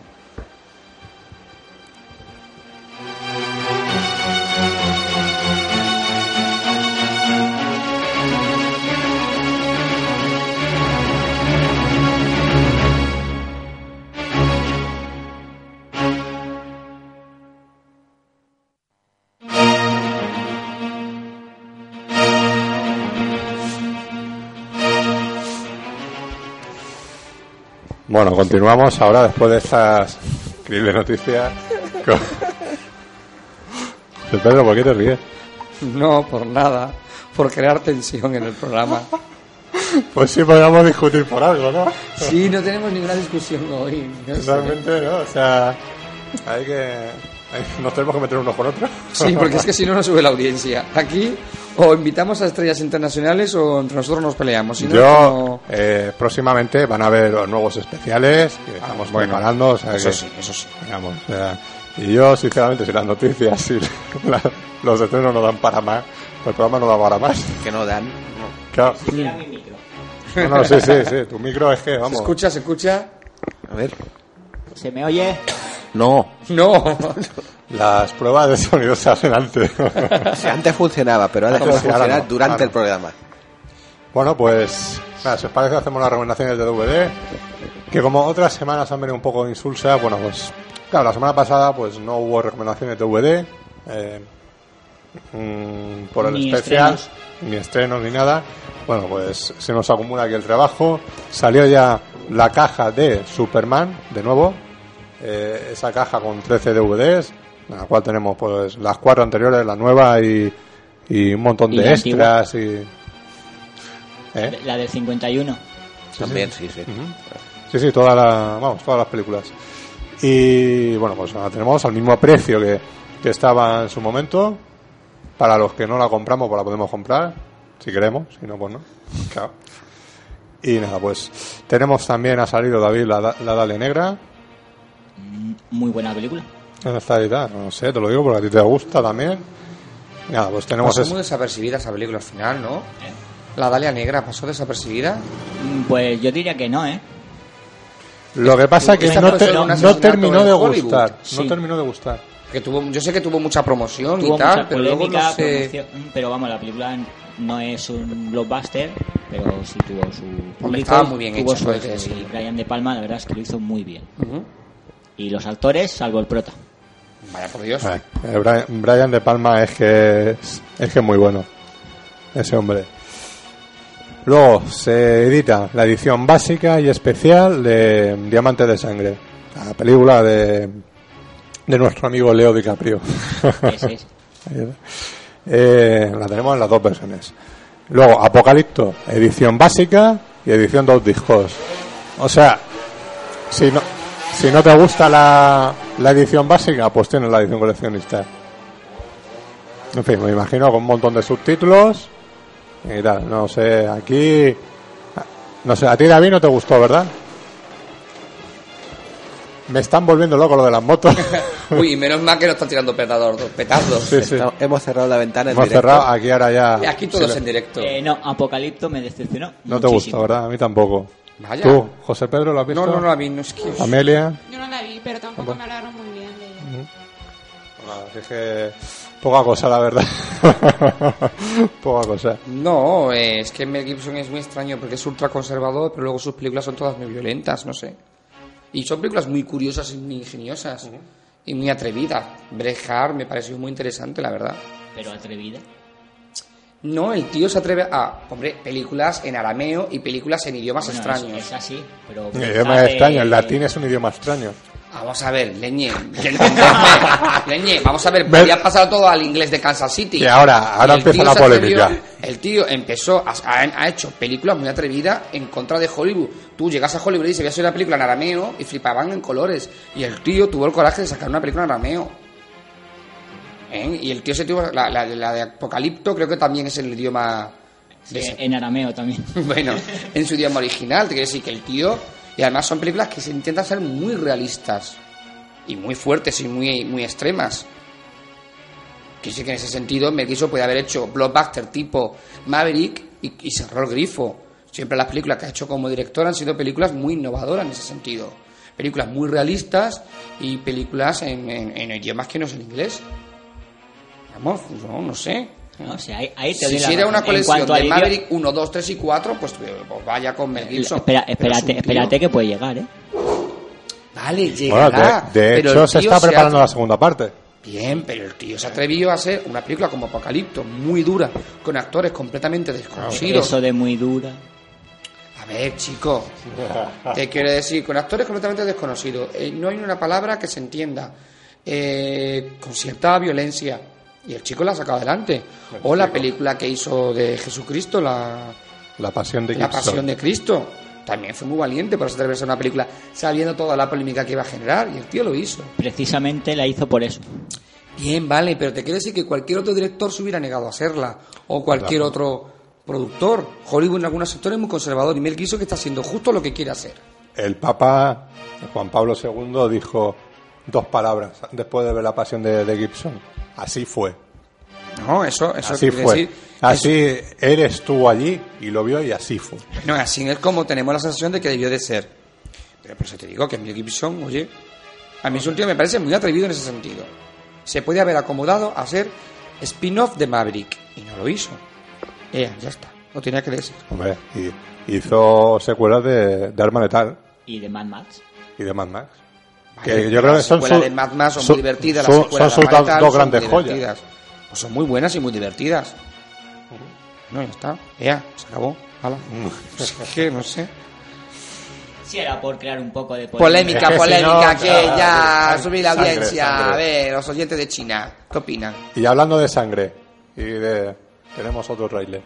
Bueno, continuamos ahora después de estas increíbles noticias. con- Pedro, ¿por qué te ríes?
No, por nada. Por crear tensión en el programa.
Pues sí, podríamos discutir por algo, ¿no?
Sí, no tenemos ninguna discusión hoy. no.
Realmente, ¿no? O sea, hay que... Nos tenemos que meter unos con otros.
Sí, porque es que si no, no sube la audiencia. Aquí o invitamos a estrellas internacionales o entre nosotros nos peleamos. Si no,
Yo,
no-
eh, próximamente van a haber nuevos especiales que estamos
bueno,
preparando. O sea
eso
que,
sí, eso sí.
digamos, o sea, y yo, sinceramente, si las noticias y la- los estrenos no dan para más, pues el programa no da para más.
Que no dan.
Claro. No, no, sí, sí, sí. Tu micro es que,
¿Se
vamos.
escucha? ¿Se escucha?
A ver.
¿Se me oye?
No.
No.
Las pruebas de sonido se hacen antes.
O sea, antes funcionaba, pero ahora
Antes
funcionar
no,
durante
ahora
el programa.
Bueno, pues, nada, si os parece, hacemos las recomendaciones de DVD. Que como otras semanas han venido un poco insulsas, bueno, pues, claro, la semana pasada pues no hubo recomendaciones de DVD. eh, mm, por el
Ni
especial,
estrenos.
ni estrenos ni nada. Bueno, pues se nos acumula aquí el trabajo. Salió ya la caja de Superman, de nuevo. Eh, esa caja con 13 DVDs, en la cual tenemos pues las cuatro anteriores, la nueva y, y un montón
Y
de
antigua.
extras y... ¿Eh?
La del 51.
También, sí, sí.
Sí, sí, toda la, vamos, todas las películas. Y bueno, pues la tenemos al mismo precio que, que estaba en su momento. Para los que no la compramos, pues la podemos comprar, si queremos, si no, pues no. Claro. Y nada, pues tenemos también, ha salido David la, la Dalia Negra.
Muy buena película.
¿Dónde está editada? No sé, te lo digo porque a ti te gusta también. Nada, pues tenemos
Pasó
es-
muy desapercibida esa película al final, ¿no? La Dalia Negra pasó desapercibida.
Mm, Pues yo diría que no, ¿eh?
Lo que pasa es que
Esta
no, te- no terminó de
Hollywood.
gustar. No terminó de gustar.
Que tuvo, yo sé que tuvo mucha promoción
Tuvo
y tal,
mucha
pero luego
polémica,
no sé.
mm, pero vamos, la película no es un blockbuster, pero sí tuvo su público,
estaba muy bien
tuvo
hecha,
su Brian De Palma, la verdad es que lo hizo muy bien. Y los actores, salvo el prota.
Vaya por Dios.
Ay, eh, Brian, Brian De Palma es que es, es que es muy bueno. Ese hombre. Luego se edita la edición básica y especial de Diamantes de Sangre, la película de, de nuestro amigo Leo DiCaprio.
Ese es.
Eh, la tenemos en las dos versiones. Luego Apocalipto, edición básica y edición dos discos. O sea, si no, si no te gusta la, la edición básica, pues tienes la edición coleccionista. En fin, me imagino con un montón de subtítulos y tal. No sé, aquí. No sé, a ti David no te gustó, ¿verdad? Me están volviendo loco lo de las motos.
Uy, menos mal que no están tirando petardos. petardos.
Sí, sí.
Está- hemos cerrado la ventana en
Hemos
directo.
cerrado, aquí ahora ya.
Y aquí todos
Sí,
en directo.
Eh, no, Apocalipto me decepcionó.
No te gusta, ¿verdad? A mí tampoco.
Vaya.
¿Tú, José Pedro, lo has visto?
No, no, no la vi, no es que.
Amelia.
Yo no la vi, pero tampoco me hablaron muy bien de ella.
Así es que poca cosa, la verdad. poca cosa.
No, eh, es que Mel Gibson es muy extraño porque es ultra conservador, pero luego sus películas son todas muy violentas, no sé. Y son películas muy curiosas y muy ingeniosas y muy atrevidas. Brejar me pareció muy interesante, la verdad.
Pero atrevida.
No, el tío se atreve a, hombre, películas en arameo y películas en idiomas
Bueno,
extraños.
Es, es así, pero...
Un idioma extraño, el latín es un idioma extraño.
Vamos a ver, Leñe. Leñe, vamos a ver,
Ve-
podía pasar todo al inglés de Kansas City.
Que ahora- ahora
Y el
empieza
tío
la
se atrevió-
polémica.
el tío empezó, a, ha, ha hecho películas muy atrevidas en contra de Hollywood. Tú llegas a Hollywood y dices, voy a hacer una película en arameo y flipaban en colores. Y el tío tuvo el coraje de sacar una película en arameo. ¿Eh? Y el tío se tuvo, la, la- la de Apocalipto creo que también es el idioma...
sí, en arameo también.
bueno, en su idioma original, te quiero decir que el tío. Y además son películas que se intentan ser muy realistas. Y muy fuertes y muy, muy extremas. Que sí que en ese sentido Mel puede haber hecho blockbuster tipo Maverick y, y cerró el grifo. Siempre las películas que ha hecho como director han sido películas muy innovadoras en ese sentido. Películas muy realistas y películas en, en- en idiomas que no es el inglés. Vamos, no, no sé.
No, o sea, ahí, ahí te
Si hiciera
razón.
una colección de
al idioma-
Maverick 1, 2, 3 y 4, pues, pues vaya con Mel Gibson.
Espera,
es
espérate, espérate que puede llegar, ¿eh?
Vale,
Bueno,
llegará.
de, de
pero
hecho se está preparando
ha-
la segunda parte.
Bien, pero el tío se atrevió a hacer una película como Apocalipto, muy dura, con actores completamente desconocidos.
Eso de muy dura.
A ver, chico, te quiero decir, con actores completamente desconocidos. eh, no hay una palabra que se entienda. eh, con cierta violencia. Y el chico la ha sacado adelante. O la película que hizo de Jesucristo, la,
La pasión de
La
Gibson.
Pasión de Cristo. También fue muy valiente por atreverse a una película sabiendo toda la polémica que iba a generar. Y el tío lo hizo.
Precisamente la hizo por eso.
Bien, vale, pero te quiero decir que cualquier otro director se hubiera negado a hacerla. O cualquier
Claro.
otro productor. Hollywood en algunos sectores es muy conservador. Y Mel Gibson que está haciendo justo lo que quiere hacer.
El Papa Juan Pablo II dijo dos palabras después de ver la pasión de, de Gibson. Así fue.
No, eso, eso
Así
quiere
fue.
decir-
Así eres tú allí y lo vio y así fue.
No, así es como tenemos la sensación de que debió de ser. Pero por eso te digo que Mel Gibson, oye, a mí es un tío que me parece muy atrevido en ese sentido. Se puede haber acomodado a ser spin-off de Maverick y no lo hizo. Eh, ya está, lo tenía que decir.
Hombre, y hizo secuelas de, de Arma Letal
Y de Mad Max.
y de Mad Max.
Vale,
Que yo creo que son su-
de Mad Max son
su-
muy divertidas,
son-
las
son
de Letal
dos
son
grandes
muy
joyas.
Pues son muy buenas y muy divertidas. No, ya está. Ya, se acabó. Hala. Es que no sé.
Sí, era por crear un poco de
Polémica,
Es que si
polémica,
no,
que ya subí la
sangre,
audiencia.
sangre.
A ver, los oyentes de China, ¿qué opinan?
Y hablando de sangre, y de. Tenemos otro trailer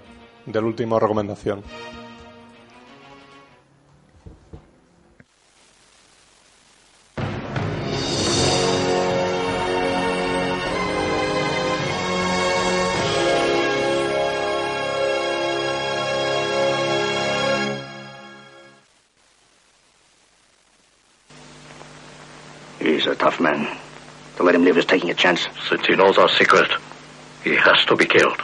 del último recomendación.
He's man. To let him live is taking a chance.
Since he knows our secret, he has to be killed.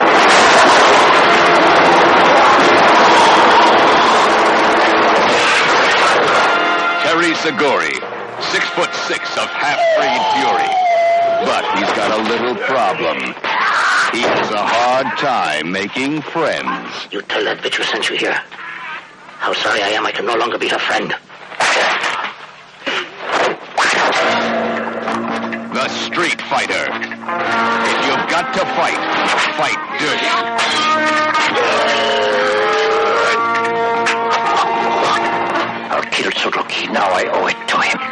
Terry Seguri, six foot six of half-breed fury. But he's got a little problem. He has a hard time making friends.
You tell that bitch who sent you here. How sorry I am I can no longer be her friend.
The Street Fighter. If you've got to fight, fight dirty.
I'll kill Tsuruki. Now I owe it to him.
I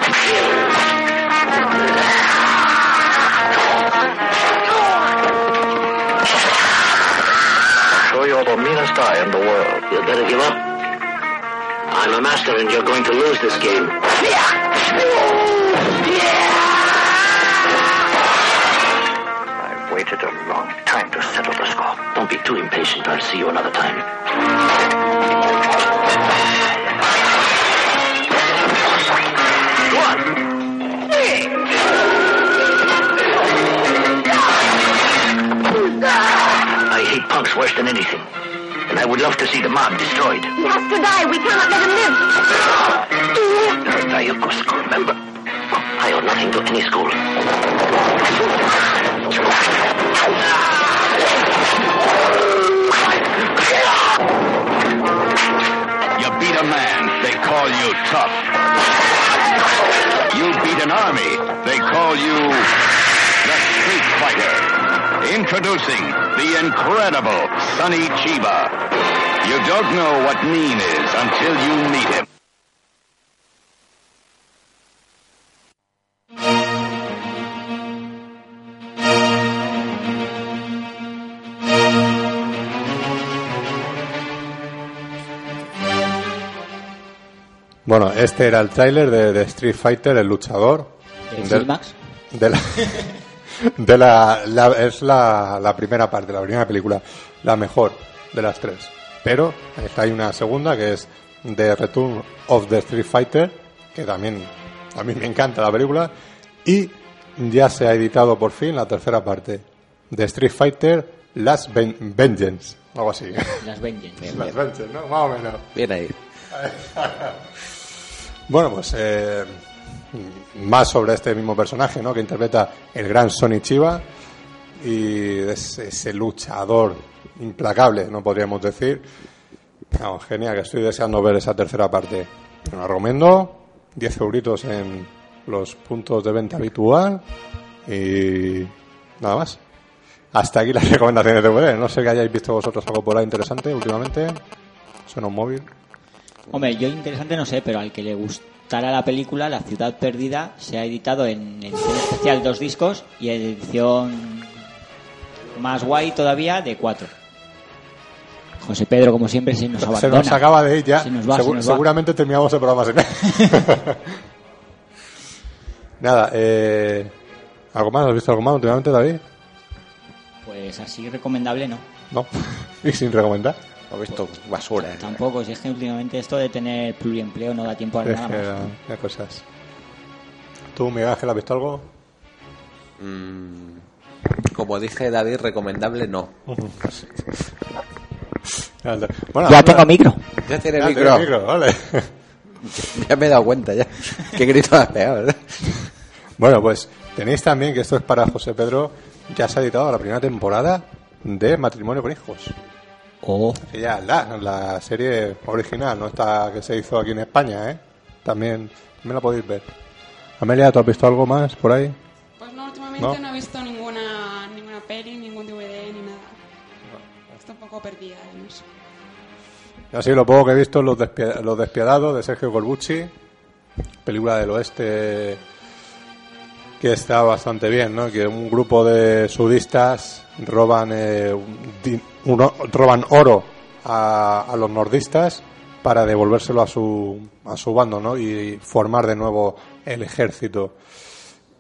Sure you're the meanest guy in the world.
You better give up. I'm a master and you're going to lose this game.
Waited a long time to settle the score.
Don't be too impatient. I'll see you another time. Go. I hate punks worse than anything. And I would love to see the mob destroyed.
He has to die. We cannot let him live.
Ryoko school, remember? I owe nothing to any school.
You beat a man, they call you tough. You beat an army, they call you the Street Fighter. Introducing the incredible Sonny Chiba. You don't know what mean is until you meet him.
Bueno, este era el tráiler de, de Street Fighter, el luchador.
¿De
Del-
Filmax?
de la, de la, la- es la, la primera parte, la primera película, la mejor de las tres. Pero está hay una segunda que es The Return of the Street Fighter, que también a mí me encanta la película, y ya se ha editado por fin la tercera parte de Street Fighter Last Ven- Vengeance, algo así.
Las Vengeance.
Last Vengeance, ¿no? Más o menos.
Bien ahí.
Bueno, pues eh, más sobre este mismo personaje, ¿no? Que interpreta el gran Sonny Chiba y es ese luchador implacable, no podríamos decir. Genial, que estoy deseando ver esa tercera parte. Me la recomiendo, 10 euritos en los puntos de venta habitual y nada más. Hasta aquí las recomendaciones de DVD. No sé que hayáis visto vosotros algo por ahí interesante últimamente. Suena un móvil.
Hombre, yo interesante no sé, pero al que le gustara la película, La Ciudad Perdida, se ha editado en edición especial dos discos y edición más guay todavía de cuatro. José Pedro, como siempre, se nos
Se
abandona.
nos acaba de ir ya.
Se nos va,
Segu-
se nos va.
seguramente terminamos el programa sin Nada, eh, ¿algo más? ¿Has visto algo más últimamente, David?
Pues así recomendable no.
No. y sin recomendar.
He visto basura. eh.
Tampoco, si es que últimamente esto de tener pluriempleo no da tiempo a
Es
nada
que,
más.
qué cosas. ¿Tú, Miguel Ángel, has visto algo?
Mm, como dije David, recomendable no.
Bueno,
ya tengo micro.
Ya tiene
Ya
micro.
micro, vale.
Ya me he dado cuenta ya. Qué grito has pegado, ¿verdad?
Bueno, pues tenéis también que esto es para José Pedro. Ya se ha editado la primera temporada de Matrimonio con Hijos.
Oh.
Que ya la, la serie original, no esta que se hizo aquí en España, ¿eh? También, también la podéis ver. Amelia, ¿tú has visto algo más por ahí?
Pues no, últimamente
¿No?
no, he visto ninguna, ninguna peli, ningún DVD ni nada. Está un poco perdida en eso.
Y así lo poco que he visto es Los Despiadados de Sergio Corbucci, película del oeste que está bastante bien, ¿no? Que un grupo de sudistas roban eh, un roban oro a, a los nordistas para devolvérselo a su a su bando, ¿no? Y formar de nuevo el ejército.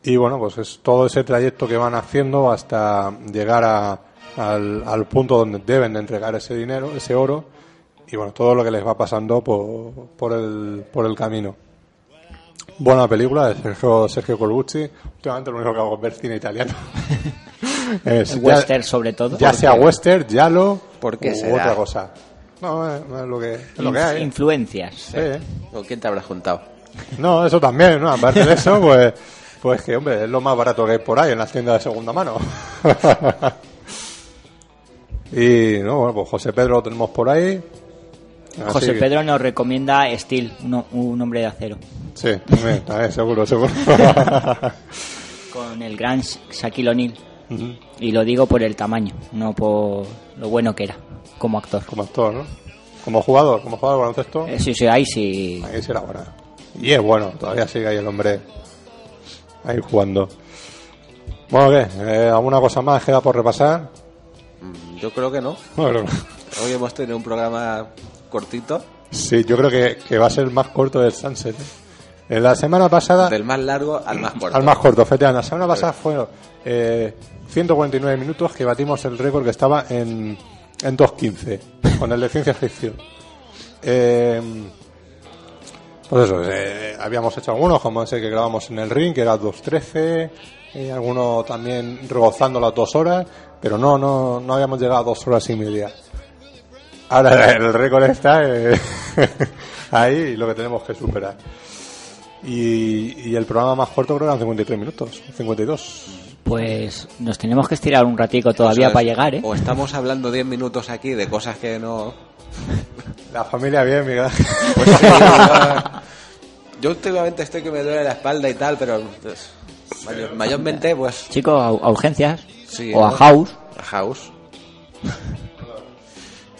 Y bueno, pues es todo ese trayecto que van haciendo hasta llegar a- al, al punto donde deben de entregar ese dinero, ese oro, y bueno, todo lo que les va pasando por, por, el, por el camino. Buena película de Sergio, Sergio Corbucci. Últimamente lo único que hago es ver cine italiano. Es
El
ya-
western, sobre todo.
Ya
¿Por
sea
qué?
western, giallo
¿Por qué
u
será?
otra cosa. No, es, es lo que, es lo que hay.
Influencias.
Sí.
¿Con quién te habrás juntado?
No, eso también, ¿no? Aparte de eso, pues, pues que, hombre, es lo más barato que hay por ahí en las tiendas de segunda mano. y, no, bueno, pues José Pedro lo tenemos por ahí. Así
José Pedro nos recomienda Steel, un, un hombre de acero,
Sí, también, también, seguro, seguro.
con el gran Shaquille O'Neal. Y lo digo por el tamaño, no por lo bueno que era como actor.
Como actor, ¿no? Como jugador, como jugador de baloncesto.
Eh, sí, sí, ahí sí.
Ahí sí era buena. Y es bueno, todavía sigue ahí el hombre ahí jugando. Bueno, ¿qué? Eh, ¿Alguna cosa más queda por repasar?
Mm, Yo creo que no.
Bueno,
Hoy hemos tenido un programa cortito,
sí, yo creo que, que va a ser el más corto del Sunset. ¿eh? En la semana pasada...
del más largo al más corto.
Al más corto, efectivamente. La semana pasada fueron eh, 149 minutos que batimos el récord que estaba en, en 2.15 con el de ciencia ficción. Eh, pues eso, eh, habíamos hecho algunos, como ese que grabamos en el ring, que era 2.13, eh, alguno también rebozando las dos horas, pero no, no, no habíamos llegado a dos horas y media. Ahora el récord está eh, ahí y lo que tenemos que superar. Y, y el programa más corto creo que eran 53 minutos, 52.
Pues nos tenemos que estirar un ratico todavía
O sea,
para llegar, ¿eh?
O estamos hablando 10 minutos aquí de cosas que no...
La familia bien, Miguel.
Pues sí, yo, yo últimamente estoy que me duele la espalda y tal, pero pues, mayor- mayormente pues...
Chicos, a, a urgencias.
Sí,
o a house.
A house.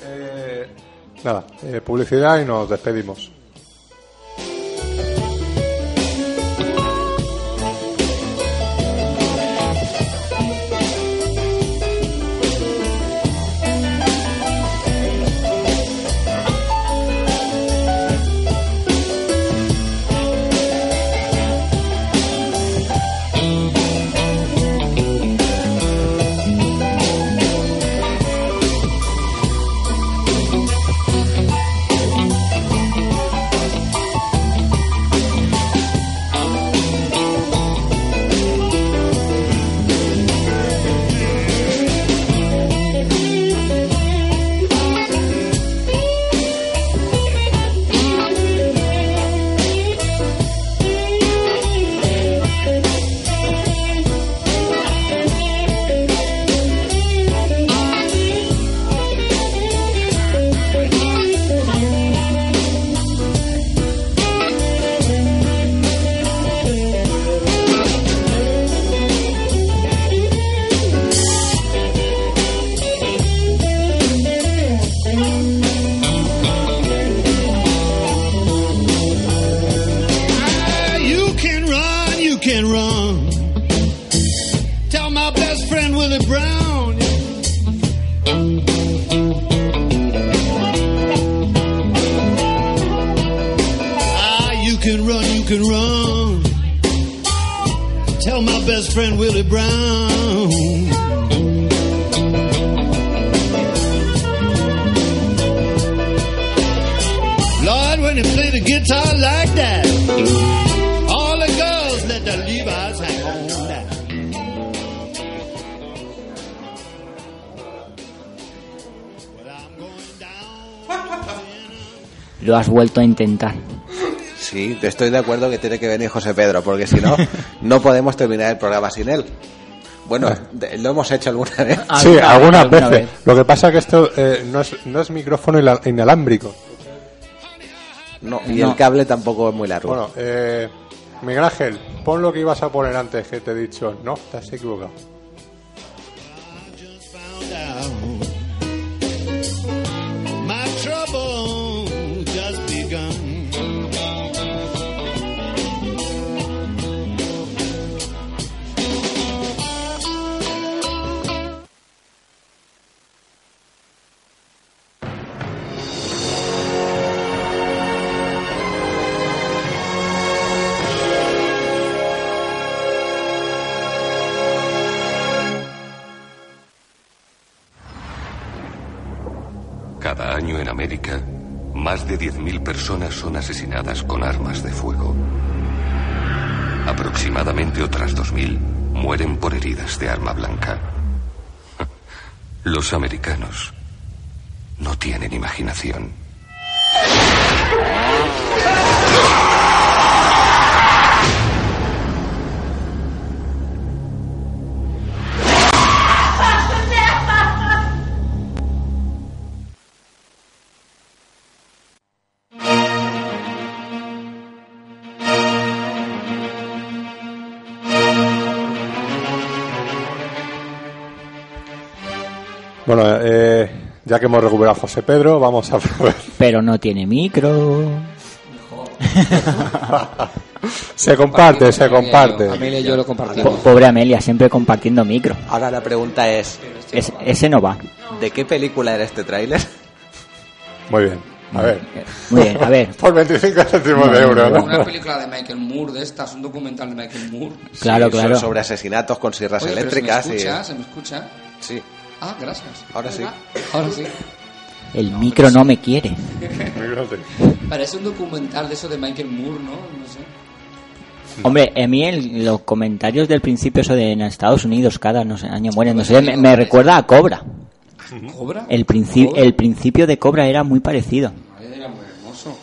Eh, nada, eh, publicidad y nos despedimos.
Vuelto a intentar.
Sí, estoy de acuerdo que tiene que venir José Pedro, porque si no, no podemos terminar el programa sin él. Bueno, de- lo hemos hecho alguna vez.
Sí, algunas veces. Lo que pasa es que esto eh, no, es, no es micrófono ina- inalámbrico.
No, y
No.
el cable tampoco es muy largo.
Bueno, eh, Miguel Ángel, pon lo que ibas a poner antes que te he dicho. No, te has equivocado.
Cada año en América, más de 10.000 personas son asesinadas con armas de fuego. Aproximadamente otras 2.000 mueren por heridas de arma blanca. Los americanos no tienen imaginación.
Ya que hemos recuperado a José Pedro, vamos a ver.
Pero no tiene micro.
se comparte, se comparte.
Amelia y yo lo compartimos.
Po- Pobre Amelia, siempre compartiendo micro.
Ahora la pregunta es,
Es- ese no va.
¿de qué película era este tráiler?
Muy bien. A ver.
Muy bien, a ver.
Por 25 céntimos de euro, ¿no?
Una película de Michael Moore de estas, un documental de Michael Moore.
Claro,
Sí,
claro.
Sobre asesinatos con sierras
Oye, pero
eléctricas
¿Se me
y...
escucha? ¿Se me escucha?
Sí,
Ah, gracias.
ahora sí.
Ahora sí.
El micro no me quiere.
Parece un documental de eso de Michael Moore, ¿no? No sé.
Hombre, a mí en los comentarios del principio, eso de en Estados Unidos cada no sé, año mueren, no sé, me, me recuerda a Cobra.
¿Cobra?
El, princi- el principio de Cobra era muy parecido.
Ay, Era muy hermoso.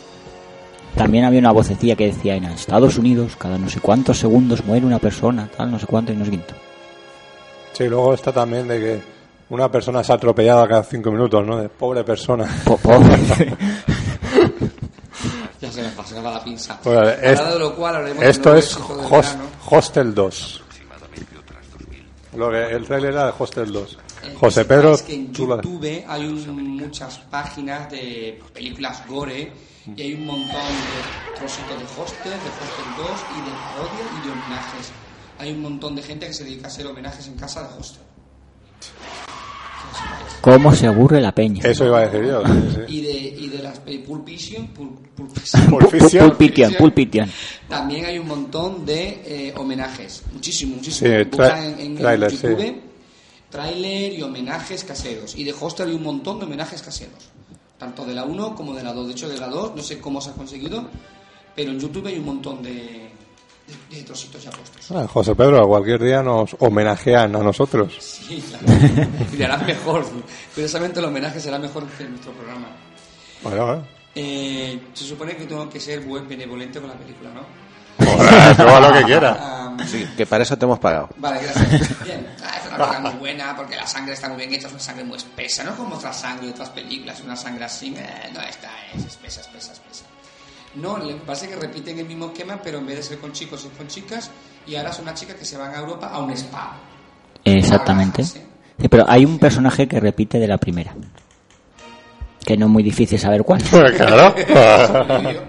También había una vocecilla que decía en Estados Unidos cada no sé cuántos segundos muere una persona, tal, no sé cuánto y no sé quinto.
Sí, luego está también de que una persona es atropellada cada cinco minutos, ¿no? De pobre persona.
Po- pobre.
Ya se me pasaba la pinza.
Bueno, es-
Hablando de lo cual
esto es Host-. Hostel 2. Lo que, el trailer era de Hostel 2.
Eh,
José Pedro,
sepáis que en YouTube hay un- muchas páginas de películas gore y hay un montón de trocitos de Hostel, de Hostel 2 y de parodias y de homenajes. Hay un montón de gente que se dedica a hacer homenajes en casa de Hostel.
¿Cómo se aburre la peña?
Eso iba a decir yo. sí, sí.
Y de, y de las pe- Pulp Fiction, Pulp, Pulp Fiction,
Pulp Fiction.
Pulp Fiction, Pulp Fiction.
También hay un montón de eh, homenajes, muchísimo, muchísimo.
Sí,
Busca
tra-
en, en
trailer,
YouTube,
sí.
tráiler y homenajes caseros. Y de Hostel hay un montón de homenajes caseros, tanto de la 1 como de la 2. De hecho, de la 2 no sé cómo se ha conseguido, pero en YouTube hay un montón de, de, de trocitos ya puestos.
Ah, José Pedro, cualquier día nos homenajean a nosotros.
Sí, claro. y le mejor. Curiosamente el homenaje será mejor que nuestro programa.
Bueno, ¿eh?
Eh, se supone que tengo que ser buen benevolente con la película, ¿no?
Haz lo que quieras.
Ah,
Sí, que para eso te hemos pagado.
Vale, gracias. Bien, ah, es una película muy buena porque la sangre está muy bien hecha, es una sangre muy espesa, no como otra sangre de otras películas, una sangre así, eh, no, esta es espesa, espesa, espesa. No, le parece que repiten el mismo esquema, pero en vez de ser con chicos es con chicas, y ahora son unas chicas que se van a Europa a un spa.
Exactamente. Sí, pero hay un personaje que repite de la primera. Que no es muy difícil saber cuál.
claro.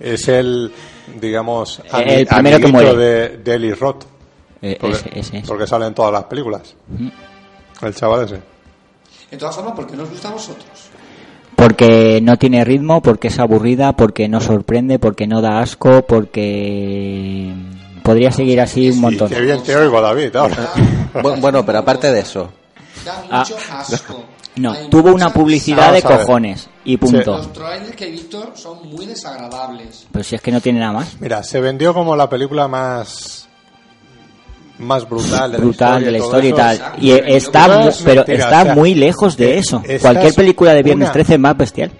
es el, digamos, ami-
El primero que muere.
de, de Eli Roth.
Eh,
Porque,
ese, ese, ese.
porque sale en todas las películas. El chaval ese.
De todas formas, ¿por qué no os gusta a vosotros?
Porque no tiene ritmo, porque es aburrida, porque no sorprende, porque no da asco, porque podría seguir así un montón.
Qué bien te oigo, David, ahora.
Bu- Bueno, pero aparte de eso,
Da
Ah.
mucho asco.
No,
Hay
tuvo una publicidad de cojones y punto.
Los trailers que he visto son muy desagradables.
Pero si es que no tiene nada más.
Mira, se vendió como la película más más brutal de la
brutal
historia,
de la historia y tal. Y está, pero
mentira,
está
o sea,
muy lejos de
eh,
eso. Cualquier película de Viernes
una-
13 es más bestial.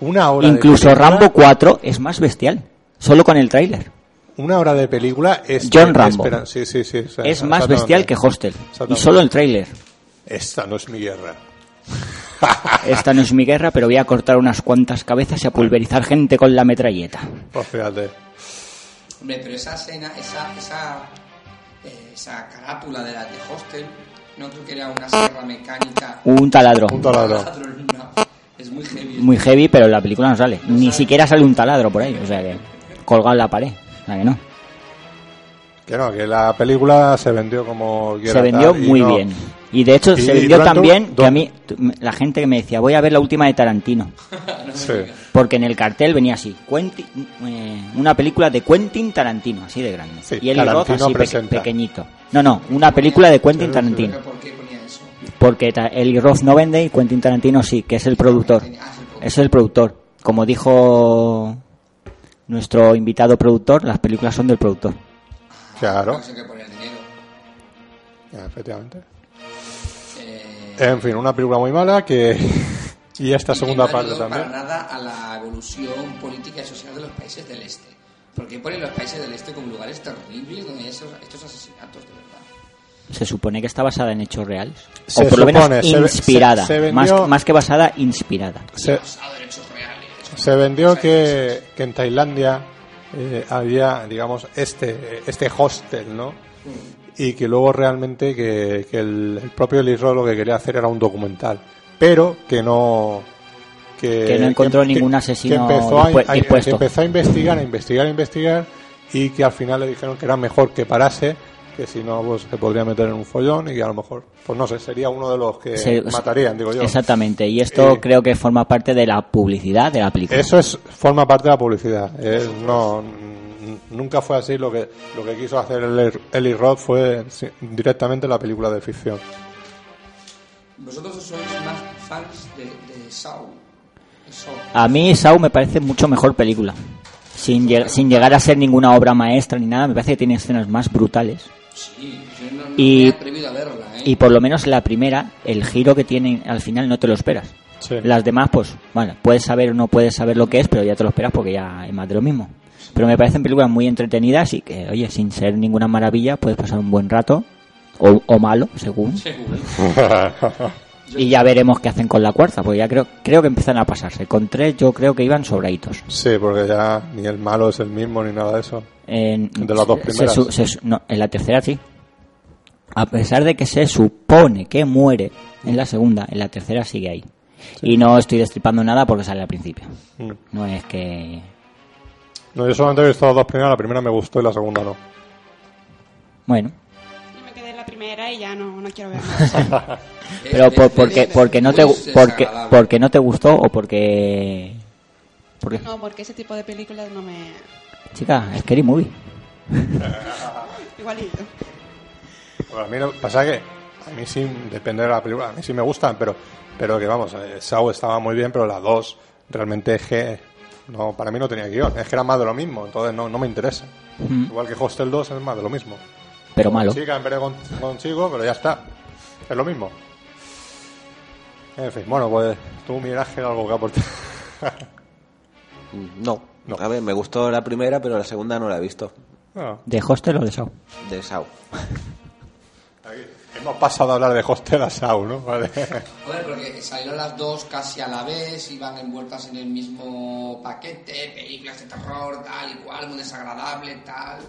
Una hora
Incluso Rambo 4 es más bestial. Solo con el tráiler.
Una hora de película es
John Rambo.
espera, sí, sí, sí, o sea,
Es más bestial que Hostel. Y solo el tráiler.
Esta no es mi guerra.
Esta no es mi guerra, pero voy a cortar unas cuantas cabezas y a pulverizar gente con la metralleta.
Pues fíjate.
Hombre, pero esa escena, esa, esa, eh, esa carátula de la de Hostel, no creo que era una sierra mecánica.
Un taladro.
Un taladro.
no. Es muy heavy.
Muy heavy, pero en la película no sale. Ni siquiera sale un taladro por ahí. O sea que colgado en la pared. O sea que no.
Que no, que la película se vendió como
Se vendió
tal,
muy
no-
bien. Y de hecho
Y
se vendió también que a mí, la gente que me decía, voy a ver la última de Tarantino.
Sí.
Porque en el cartel venía así, Quentin- eh, una película de Quentin Tarantino, así de grande.
Sí,
y Eli Roth así pe- pequeñito. No, no, una película de Quentin Tarantino.
¿Pero por qué ponía eso?
Porque Eli Roth no vende y Quentin Tarantino sí, que es el productor. Es el productor. Como dijo nuestro invitado productor, las películas son del productor.
Claro. Ya, efectivamente.
Eh,
En fin, una película muy mala que... y esta segunda
no
parte también.
para nada a la evolución política y social de los países del este. Porque ponen los países del este como lugares terribles donde hay esos- estos asesinatos, de verdad.
Se supone que está basada en hechos reales.
Se
o por lo menos
supone, se-
inspirada.
se- se
más,
vendió-
más que basada, inspirada.
Se, se vendió que, que en Tailandia eh, había, digamos, este, este hostel, ¿no? Y que luego realmente que, que el, el propio Lee Roth lo que quería hacer era un documental. Pero que no... Que,
Que no encontró ningún asesino
que empezó, a,
dispu-
a-
dispuesto.
que empezó a investigar, a investigar, a investigar y que al final le dijeron que era mejor que parase que si no pues se podría meter en un follón y que a lo mejor pues no sé sería uno de los que
Se-
matarían digo yo
Exactamente. Y esto creo que forma parte de la publicidad de la película.
Eso es forma parte de la publicidad. eh, no, nunca fue así. Lo que lo que quiso hacer Eli, Roth fue directamente la película de ficción.
Vosotros sois más fans de, de Saw.
A mí Saw me parece mucho mejor película. Sin, lleg- sin llegar a ser ninguna obra maestra ni nada, me parece que tiene escenas más brutales.
Sí, yo no, no
Y-
me he atrevido a verla, ¿eh?
Y por lo menos la primera, el giro que tiene al final no te lo esperas.
Sí.
Las demás, pues, bueno, puedes saber o no puedes saber lo que es, pero ya te lo esperas porque ya es más de lo mismo. Pero me parecen películas muy entretenidas y que, oye, sin ser ninguna maravilla, puedes pasar un buen rato, o, o malo, según.
Según.
Y ya veremos qué hacen con la cuarta, porque ya creo, creo que empiezan a pasarse. Con tres yo creo que iban sobraditos.
Sí, porque ya ni el malo es el mismo ni nada de eso.
En,
De las dos primeras.
se se no, en la tercera sí. A pesar de que se supone que muere en la segunda, en la tercera sigue ahí. Y no estoy destripando nada porque sale al principio.
Mm.
No es que...
No, yo solamente he visto las dos primeras. La primera me gustó y la segunda no.
Bueno,
primera y ya no, no quiero ver más.
pero por, porque, porque, no te, porque, porque no te gustó o porque... Porque,
No, porque ese tipo de películas no me...
chica, Scary Movie.
Igualito.
Bueno, a mí lo pasa que a mí sí depende de la película. A mí sí me gustan, pero pero que vamos, eh, Saw estaba muy bien, pero la dos realmente es que no para mí no tenía guion. Es que era más de lo mismo, entonces no, no me interesa.
Mm.
Igual que Hostel 2 es más de lo mismo.
Pero malo.
Chica en vez de con, pero ya está. Es lo mismo. En fin, bueno, pues tú, Miguel Ángel, algo que aportar.
No. A ver, me gustó la primera, pero la segunda no la he visto.
No.
¿De Hostel o de Saw?
De Saw.
Hemos pasado a hablar de Hostel a Saw, ¿no? Vale.
Hombre, porque salieron las dos casi a la vez, iban envueltas en el mismo paquete, películas de terror, tal y cual, muy desagradable, tal.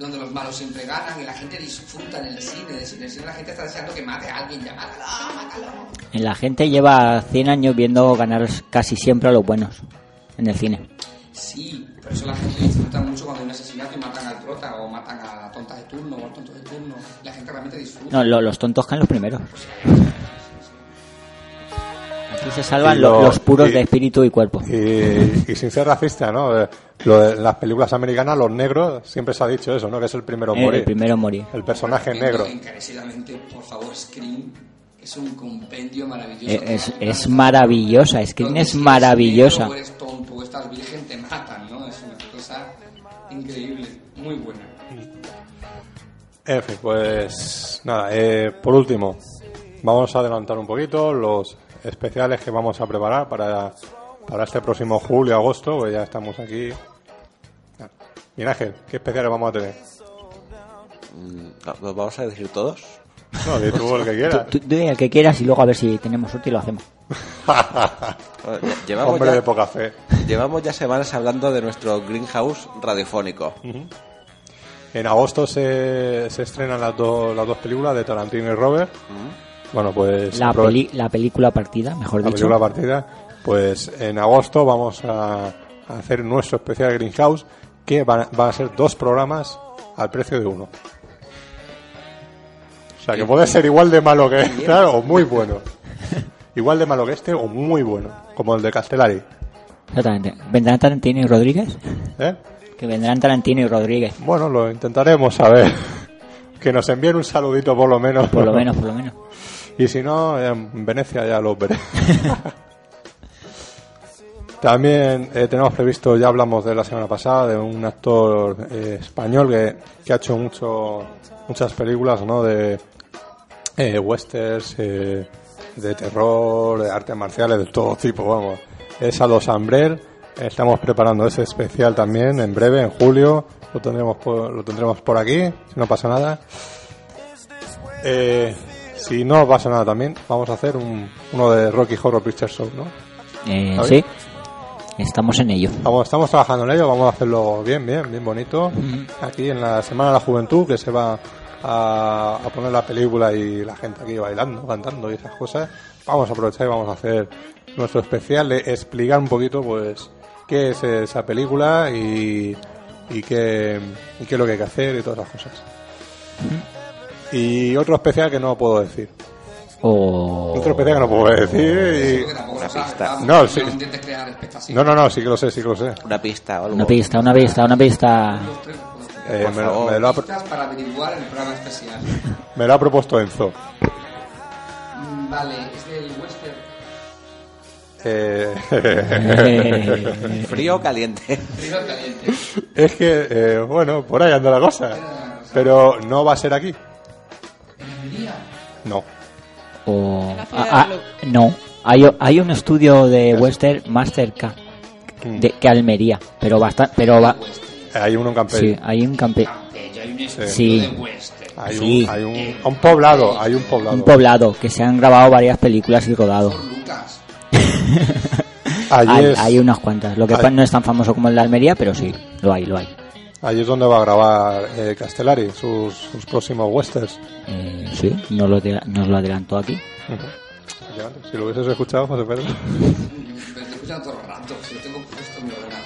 Donde los malos siempre ganan y la gente disfruta en el cine. El cine la gente está deseando que mate a alguien, ya mátalo, mátalo.
La gente lleva 100 años viendo ganar casi siempre a los buenos en el cine.
Sí, por eso la gente disfruta mucho cuando hay un asesinato y matan al prota o matan a la tonta de turno o al tonto de turno. La gente realmente disfruta.
No, lo- los tontos caen los primeros. Aquí se salvan
Y
lo-
lo-
los puros
y-
de espíritu y cuerpo.
Y, y sin ser racista, ¿no? Eh, Lo de las películas americanas, los negros, siempre se ha dicho eso, ¿no? Que es el primero en
Eh,
morir.
el primero en morir.
El personaje negro.
Encarecidamente, por favor, Scream es un compendio maravilloso.
Eh, Es, es maravillosa, Screen
Donde
es
si
maravillosa.
o eres tonto o estás virgen, te matan, ¿no? Es una cosa increíble, muy buena.
En fin, pues nada, eh, por último, vamos a adelantar un poquito los especiales que vamos a preparar para, para este próximo julio, agosto, pues ya estamos aquí. Mira, Ángel, ¿qué especiales vamos a tener?
¿Los vamos a decir todos?
No, di tú el que quieras.
Tú, tú di el que quieras y luego a ver si tenemos suerte y lo hacemos.
Llevamos
Hombre
ya,
de poca fe.
Llevamos ya semanas hablando de nuestro greenhouse radiofónico.
En agosto se, se estrenan las, dos las dos películas de Tarantino y Robert. Bueno, pues
La, peli- la película partida, mejor
la
dicho.
película partida. Pues en agosto vamos a, a hacer nuestro especial Greenhouse, que van, van a ser dos programas al precio de uno. O sea, que puede ser igual de malo que este, claro, o muy bueno. Igual de malo que este o muy bueno, como el de Castellari.
Exactamente. ¿Vendrán Tarantino y Rodríguez?
¿Eh?
Que vendrán Tarantino y Rodríguez.
Bueno, lo intentaremos a ver. Que nos envíen un saludito por lo menos.
Por lo menos, por lo menos.
Y si no, en Venecia ya los veré. También eh, tenemos previsto, ya hablamos de la semana pasada, de un actor eh, español que, que ha hecho mucho, muchas películas ¿no? de eh, westerns, eh, de terror, de artes marciales, de todo tipo, vamos. Es a los Ambrel. Estamos preparando ese especial también en breve, en julio. Lo tendremos por, lo tendremos por aquí, si no pasa nada. Eh, si no pasa nada también, vamos a hacer un, uno de Rocky Horror Picture Show, ¿no?
Eh, sí, estamos en ello.
Vamos, estamos trabajando en ello, vamos a hacerlo bien, bien, bien bonito. Aquí en la Semana de la Juventud, que se va a, a poner la película y la gente aquí bailando, cantando y esas cosas. Vamos a aprovechar y vamos a hacer nuestro especial de explicar un poquito, pues, qué es esa película y, y, qué, y qué es lo que hay que hacer y todas esas cosas. Y otro especial que no puedo decir. Otro especial que no puedo decir. Y...
Una pista.
No, sí.
No.
No, no, no, sí que lo sé, sí que lo sé.
Una pista algo.
Una pista, una pista, una pista.
Eh, me, lo-
favor.
me lo ha,
para averiguar el programa especial.
me lo ha propuesto Enzo.
Mm, Vale, es del western.
Eh,
Frío o caliente.
Frío o caliente.
es que, eh, bueno, por ahí anda la cosa. Pero no va a ser aquí. No.
O... Ah, ah, no, hay, hay un estudio de Western Mastercard de, que Almería, pero bastante, pero va,
Hay uno en Campello.
sí, hay un campe,
Campeche, hay un estudio
Sí.
de western.
Hay,
Sí.
un, hay un, un poblado, hay un poblado.
un poblado que se han grabado varias películas y rodado.
Lucas.
Hay,
es,
hay unas cuantas. Lo que
Hay-
pasa no es tan famoso como el de Almería, pero sí, lo hay, lo hay.
Allí es donde va a grabar eh, Castellari sus, sus próximos westerns.
Eh, sí, nos lo, nos lo adelantó aquí.
Efectivamente. Si lo hubieses escuchado, José Pedro.
Me estoy escuchando todo el rato. Si lo tengo puesto en mi ordenador.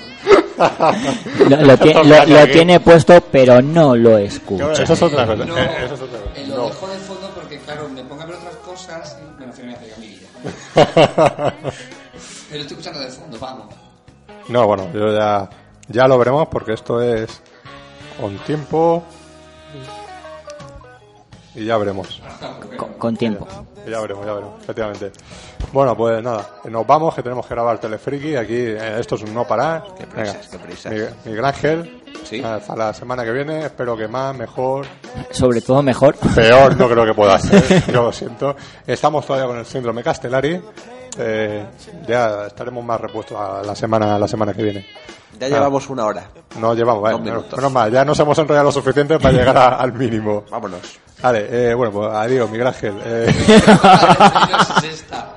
Lo, lo lo- lo tiene puesto, pero no lo escucha.
Eso es otra cosa.
No,
Eh, eso es otra cosa.
eh, lo
No.
dejo de fondo porque, claro, me pongo a ver otras cosas y me refiero a mi vida. Pero lo estoy escuchando de fondo, vamos.
No, bueno, yo ya, ya lo veremos porque esto es con tiempo y ya veremos.
Con, con tiempo.
Ya veremos, ya veremos, efectivamente. Bueno, pues nada, nos vamos, que tenemos que grabar Telefriki. Aquí, eh, esto es un no parar.
Qué prisas, qué prisas.
Miguel, Miguel Ángel,
Sí.
hasta la semana que viene. Espero que más, mejor.
Sobre todo mejor.
Peor no creo que pueda ser, yo lo siento. Estamos todavía con el síndrome Castellari. Eh, ya estaremos más repuestos a la semana, la semana que viene.
Ya llevamos una hora.
No llevamos, vale, menos, menos mal, ya nos hemos enrollado lo suficiente para llegar a- al mínimo.
Vámonos.
Vale, eh, bueno, pues adiós, Miguel Ángel. Eh,
es esta.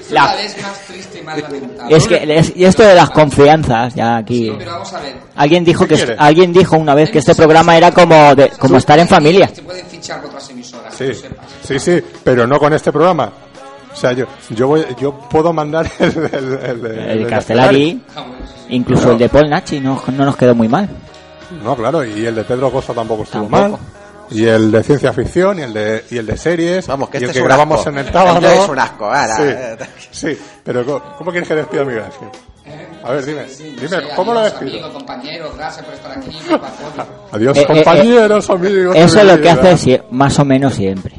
Es
La-
la vez más triste y más lamentable.
Es que es- y esto de las confianzas, ya aquí.
No, pero vamos a ver.
Alguien dijo que
¿Qué quieres?
alguien dijo una vez que este programa era como de, como estar en familia.
Se pueden fichar con otras emisoras,
sí,
que lo sepas.
sí, sí, pero no con este programa. O sea, yo, yo, voy, yo puedo mandar el, el, el,
El Castellari,
sí, sí.
incluso el de Paul Nachi no, no nos quedó muy mal.
No, claro, y el de Pedro Costa tampoco estuvo
Tampoco.
mal. Y el de ciencia ficción, y el de, y el de series.
Vamos, que
y el
este
que
un
grabamos
asco.
en el Tábano.
Este es un asco, ahora.
Sí, sí, pero ¿cómo, cómo quieres que despida a Miguel Ángel? A ver, dime,
Sí, no
dime,
sé,
¿cómo lo
adiós,
despido?
Amigo, compañero, gracias por estar aquí.
Adiós,
Eh, eh,
compañeros, amigos.
Eso es lo
mi
que hace más o menos siempre.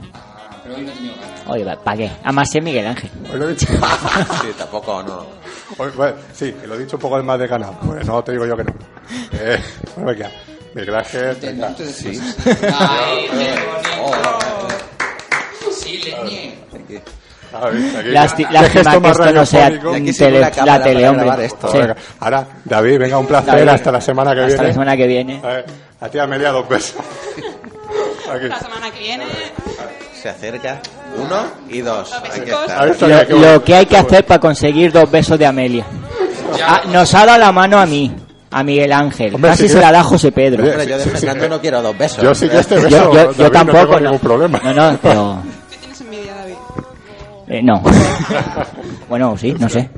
Oye, ¿para qué? Además es Miguel Ángel.
Hoy lo he dicho.
Sí, tampoco, no.
Hoy, bueno, sí, que lo he dicho un poco más de ganas. Pues no te digo yo que no. Eh, bueno, venga. Miguel Ángel,
decís. Ay, qué bonito. Sí, leñe.
Aquí.
A ver, aquí.
Lasti-
Qué
lástima que
más
esto no sea tele- la
para
tele, hombre.
esto.
Sí.
Ahora, David, venga, un placer.
David,
hasta la semana que
hasta
viene.
la semana que viene.
A, ver, a ti, Amelia, dos besos. Aquí.
La semana que viene.
Se acerca. Uno y dos. Aquí está.
Lo, lo que hay que hacer para conseguir dos besos de Amelia. Ah, nos ha dado la mano a mí, a Miguel Ángel.
Hombre,
Casi
sí
se la da José Pedro.
Hombre, yo de
Sí, sí,
Fernando
sí.
no quiero dos besos.
Yo sí que este beso,
Yo, yo, yo
David, no
tampoco.
tengo
no.
ningún problema.
No, no, pero.
¿Qué tienes envidia, David?
eh, no. bueno, sí, no sé.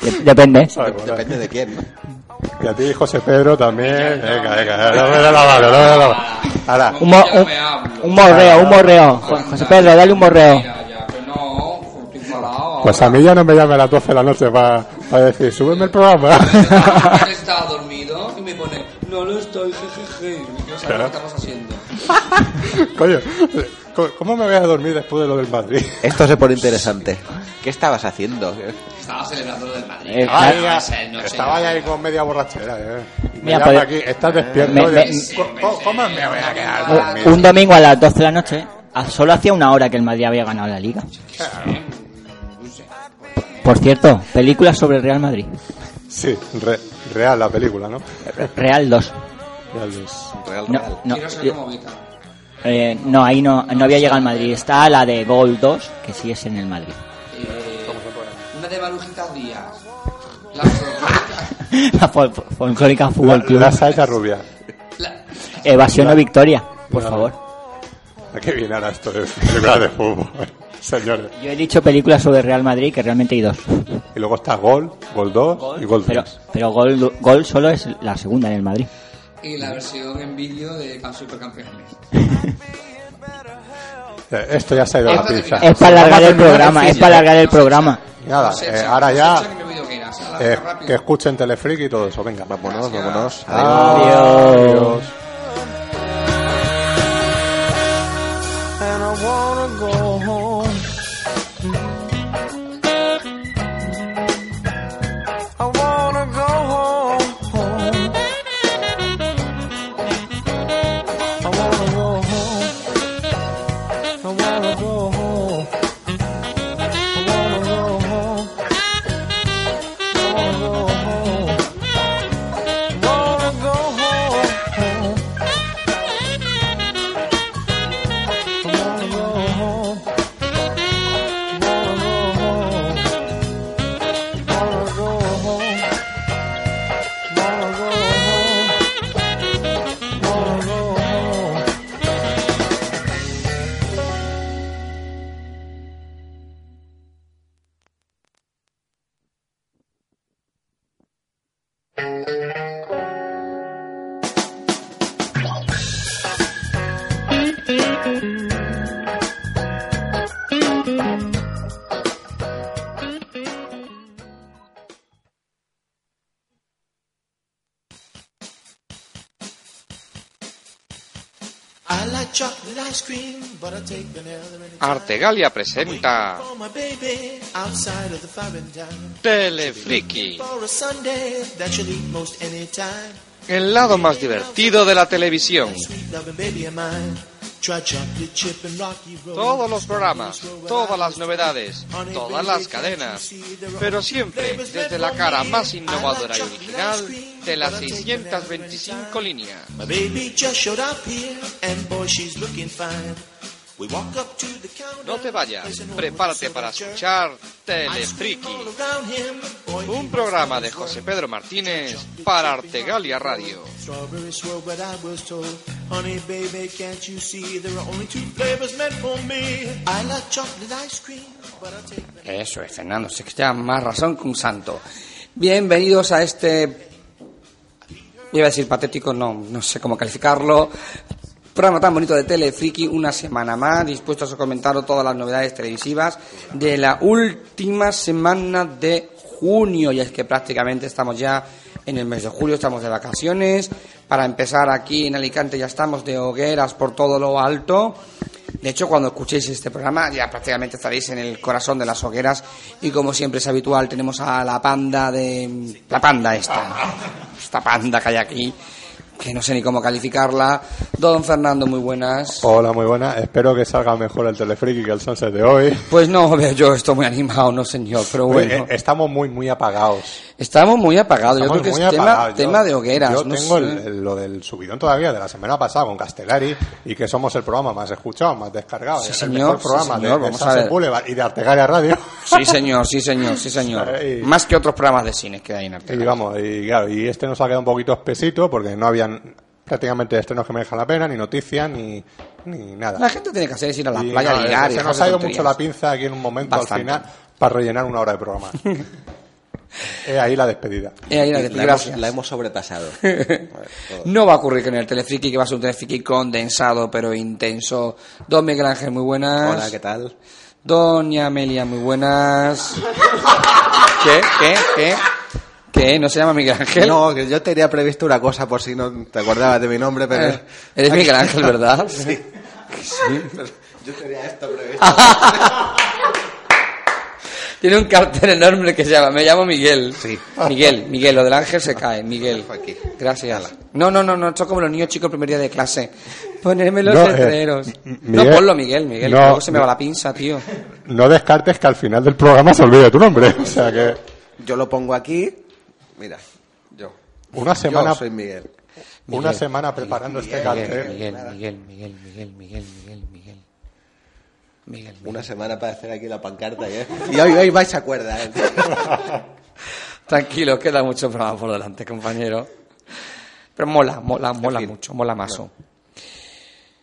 De- depende.
Sabe, bueno.
Depende de quién.
Y a ti, José Pedro, también. Venga, venga, no me da la mano, no me da la mano. Ahora,
Un, mo- un, un morreo, un morreo. Jo- José Pedro, dale un morreo.
Ya, ya, que no, estoy enfadado.
pues a mí ya no me llame a las 12 de la noche para decir, súbeme el programa.
ahora. Estaba dormido y me pone, no lo estoy, jejeje. Y que estamos haciendo.
Coño, ¿Cómo- ¿Cómo me voy a dormir después de lo del Madrid?
Esto se pone interesante. ¿Qué estabas haciendo?
Estaba celebrando lo del Madrid.
Eh,
Estaba ya- estaba ya ahí con media borrachera. Eh. Me
Mira,
llama
pues-
aquí, estás despierto.
Me- me-
¿Cómo- ¿Cómo, cómo me voy a quedar
Un-
dormido?
Un domingo a las 12 de la noche, a- solo hacía una hora que el Madrid había ganado la liga. Por cierto, película sobre el Real Madrid.
Sí, re- real la película, ¿no?
Real 2.
Real es-
No, no,
Quiero ser
yo-
como Vita.
Eh, no, ahí no, no había llegado al Madrid. Está la de Gol 2, que sí es en el Madrid.
Eh, una de Marujita Díaz. La folclórica.
La fol- folclórica Fútbol Club.
la Saeta Rubia.
Evasión
la-
o victoria, por
la-
favor.
¿A qué viene ahora esto de películas de fútbol? Señores.
Yo he dicho películas sobre Real Madrid, que realmente hay dos.
Y luego está Gol, Gol 2 y Gol 3.
Pero, pero gol, gol solo es la segunda en el Madrid.
Y la versión en vídeo de Camp Supercampeones.
Eh, Esto ya se ha ido a la pinza.
Es para alargar el programa, es para alargar el programa.
Nada, eh, ahora ya eh, que escuchen Telefreak y todo eso. Venga,
Vámonos, vámonos.
Adiós.
and
most any time.
el lado más divertido de la televisión. Todos los programas, todas las novedades, todas las cadenas, pero siempre desde la cara más innovadora y original de las 625 líneas. No te vayas, prepárate para escuchar Telefriki,
Around him, boy,
un programa de José Pedro Martínez para Artegalia Radio.
Eso es, Fernando, sé que más razón que un santo. Bienvenidos a este. Iba a decir patético, no, no sé cómo calificarlo. Programa tan bonito de Telefriki, una semana más, dispuestos a comentaros todas las novedades televisivas de la última semana de junio. Y es que prácticamente estamos ya en el mes de julio, estamos de vacaciones. Para empezar aquí en Alicante ya estamos de hogueras por todo lo alto. De hecho, cuando escuchéis este programa ya prácticamente estaréis en el corazón de las hogueras y como siempre es habitual tenemos a la panda de... la panda esta, esta panda que hay aquí, que no sé ni cómo calificarla. Don Fernando, muy buenas.
Hola, muy buena. Espero que salga mejor el Telefriki que el Sunset de hoy.
Pues no, veo yo estoy muy animado, no señor, pero bueno.
Eh, Estamos muy, muy apagados.
Estamos muy apagados, yo
Estamos
creo que es tema.
Yo-
de hogueras.
Yo
no
tengo el- el- lo del subidón todavía de la semana pasada con Castellari y que somos el programa más escuchado, más descargado.
Sí,
el
señor,
mejor
sí,
programa
señor,
de, de
vamos a
Sunset
ver.
Boulevard y de Artegalia Radio.
Sí, señor, sí, señor, sí, señor. Más que otros programas de cine que hay en Arte.
Y vamos, y claro, y este nos ha quedado un poquito espesito porque no prácticamente estrenos que merejan la pena, ni noticias, ni, ni nada.
La gente tiene que hacer es ir a la
Y,
playa,
no,
ligar
Se nos ha ido mucho la pinza aquí en un momento
Bastante.
al final para rellenar una hora de programa. Es ahí la despedida.
Eh, ahí la de-
La
gracias.
hemos, la hemos sobrepasado.
No va a ocurrir que en el Telefriki, que va a ser un Telefriki condensado pero intenso. Don Miguel Ángel, muy buenas.
Hola, ¿qué tal?
Doña Amelia, muy buenas. ¿Qué? ¿Qué? ¿Qué? ¿Qué? ¿No se llama Miguel Ángel?
No, que yo tenía previsto una cosa por si no te acordabas de mi nombre, pero...
Eh, eres Miguel Ángel, ¿verdad?
sí.
Sí.
Yo tenía esto
Tiene un cartel enorme que se llama Me llamo Miguel. Sí. Miguel, Miguel, lo del ángel se cae. Miguel. Gracias. No, no, no, no, esto es como los niños chicos el primer día de clase. Ponerme los
No, eh,
letreros. No, ponlo, Miguel, Miguel.
no,
luego se me va la pinza, tío.
No descartes que al final del programa se olvide tu nombre. O sea que
Yo lo pongo aquí. Mira, yo.
una semana,
Yo soy Miguel.
una semana preparando este cartel.
Miguel, Miguel, Miguel, Miguel, Miguel, Miguel, Miguel. Miguel,
Una semana para hacer aquí la pancarta. ¿eh? Y hoy, hoy vais a acordar. ¿eh?
Tranquilo, queda mucho programa por delante, compañero. Pero mola, mola, mola mucho, mola mazo.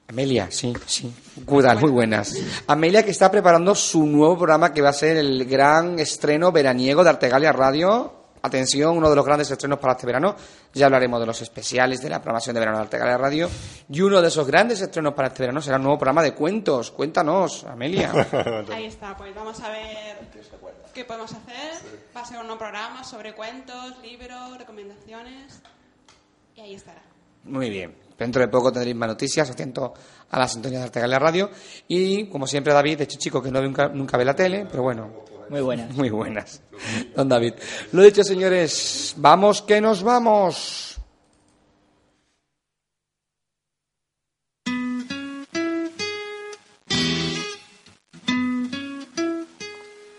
Amelia, sí, sí. Cuidas, muy buenas. Amelia que está preparando su nuevo programa que va a ser el gran estreno veraniego de Artegalia Radio. Atención, uno de los grandes estrenos para este verano. Ya hablaremos de los especiales de la programación de verano de Artegalia Radio. Y uno de esos grandes estrenos para este verano será un nuevo programa de cuentos. Cuéntanos, Amelia.
Ahí está, pues vamos a ver qué podemos hacer. Va a ser un nuevo programa sobre cuentos, libros, recomendaciones. Y ahí estará.
Muy bien. Dentro de poco tendréis más noticias, atento a la sintonía de Artegalia Radio. Y, como siempre, David, de hecho, chico que no ve nunca, nunca ve la tele, pero bueno.
Muy buenas.
Muy buenas. Don David. Lo dicho, señores, vamos que nos vamos.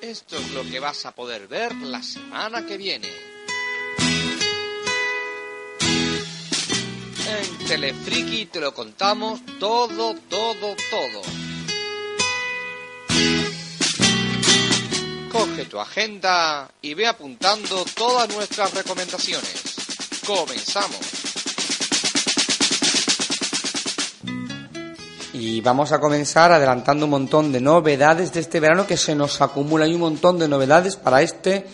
Esto es lo que vas a poder ver la semana que viene. En Telefriki te lo contamos todo, todo, todo. Coge tu agenda y ve apuntando todas nuestras recomendaciones. Comenzamos.
Y vamos a comenzar adelantando un montón de novedades de este verano que se nos acumulan y un montón de novedades para este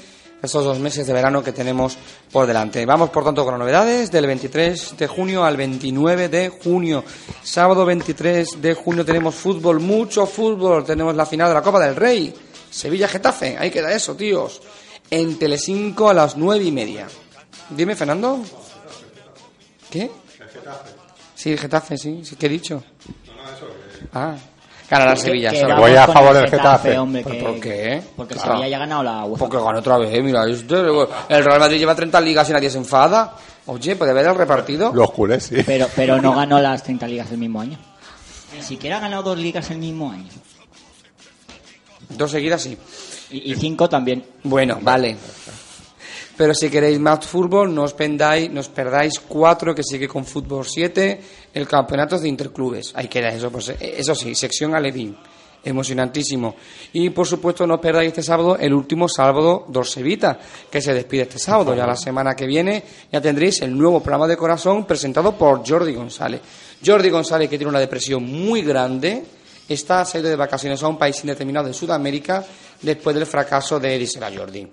estos dos meses de verano que tenemos por delante. Vamos por tanto con las novedades del 23 de junio al 29 de junio. Sábado 23 de junio tenemos fútbol, mucho fútbol. Tenemos la final de la Copa del Rey. Sevilla-Getafe, ahí queda eso, tíos. En Telecinco a las nueve y media. Dime, Fernando. ¿Qué? Sí, Getafe, sí, sí, ¿qué he dicho? Ah, ganará el
Que-
Sevilla.
que
solo.
vamos Voy a favor el del Getafe, Getafe. hombre,
¿Por,
que-
por qué?
porque el
Ah.
Sevilla ya ha ganado la UEFA.
Porque ganó otra vez, mira. el Real Madrid lleva 30 ligas y nadie se enfada. Oye, puede ver el repartido.
Los culés, sí.
Pero, pero no ganó las 30 ligas el mismo año. Ni siquiera ha ganado dos ligas el mismo año.
Dos seguidas, sí.
Y, y cinco también.
Bueno, vale. Pero si queréis más fútbol, no os, pendáis, no os perdáis cuatro que sigue con fútbol 7, el campeonato de interclubes. Ahí queda eso, pues, eh, eso sí, sección Alevín. Emocionantísimo. Y por supuesto, no os perdáis este sábado el último sábado Dorsevita, que se despide este sábado. Ya la semana que viene ya tendréis el nuevo programa de corazón presentado por Jordi González. Jordi González, que tiene una depresión muy grande, está salido de vacaciones a un país indeterminado de Sudamérica después del fracaso de Erisela Jordi.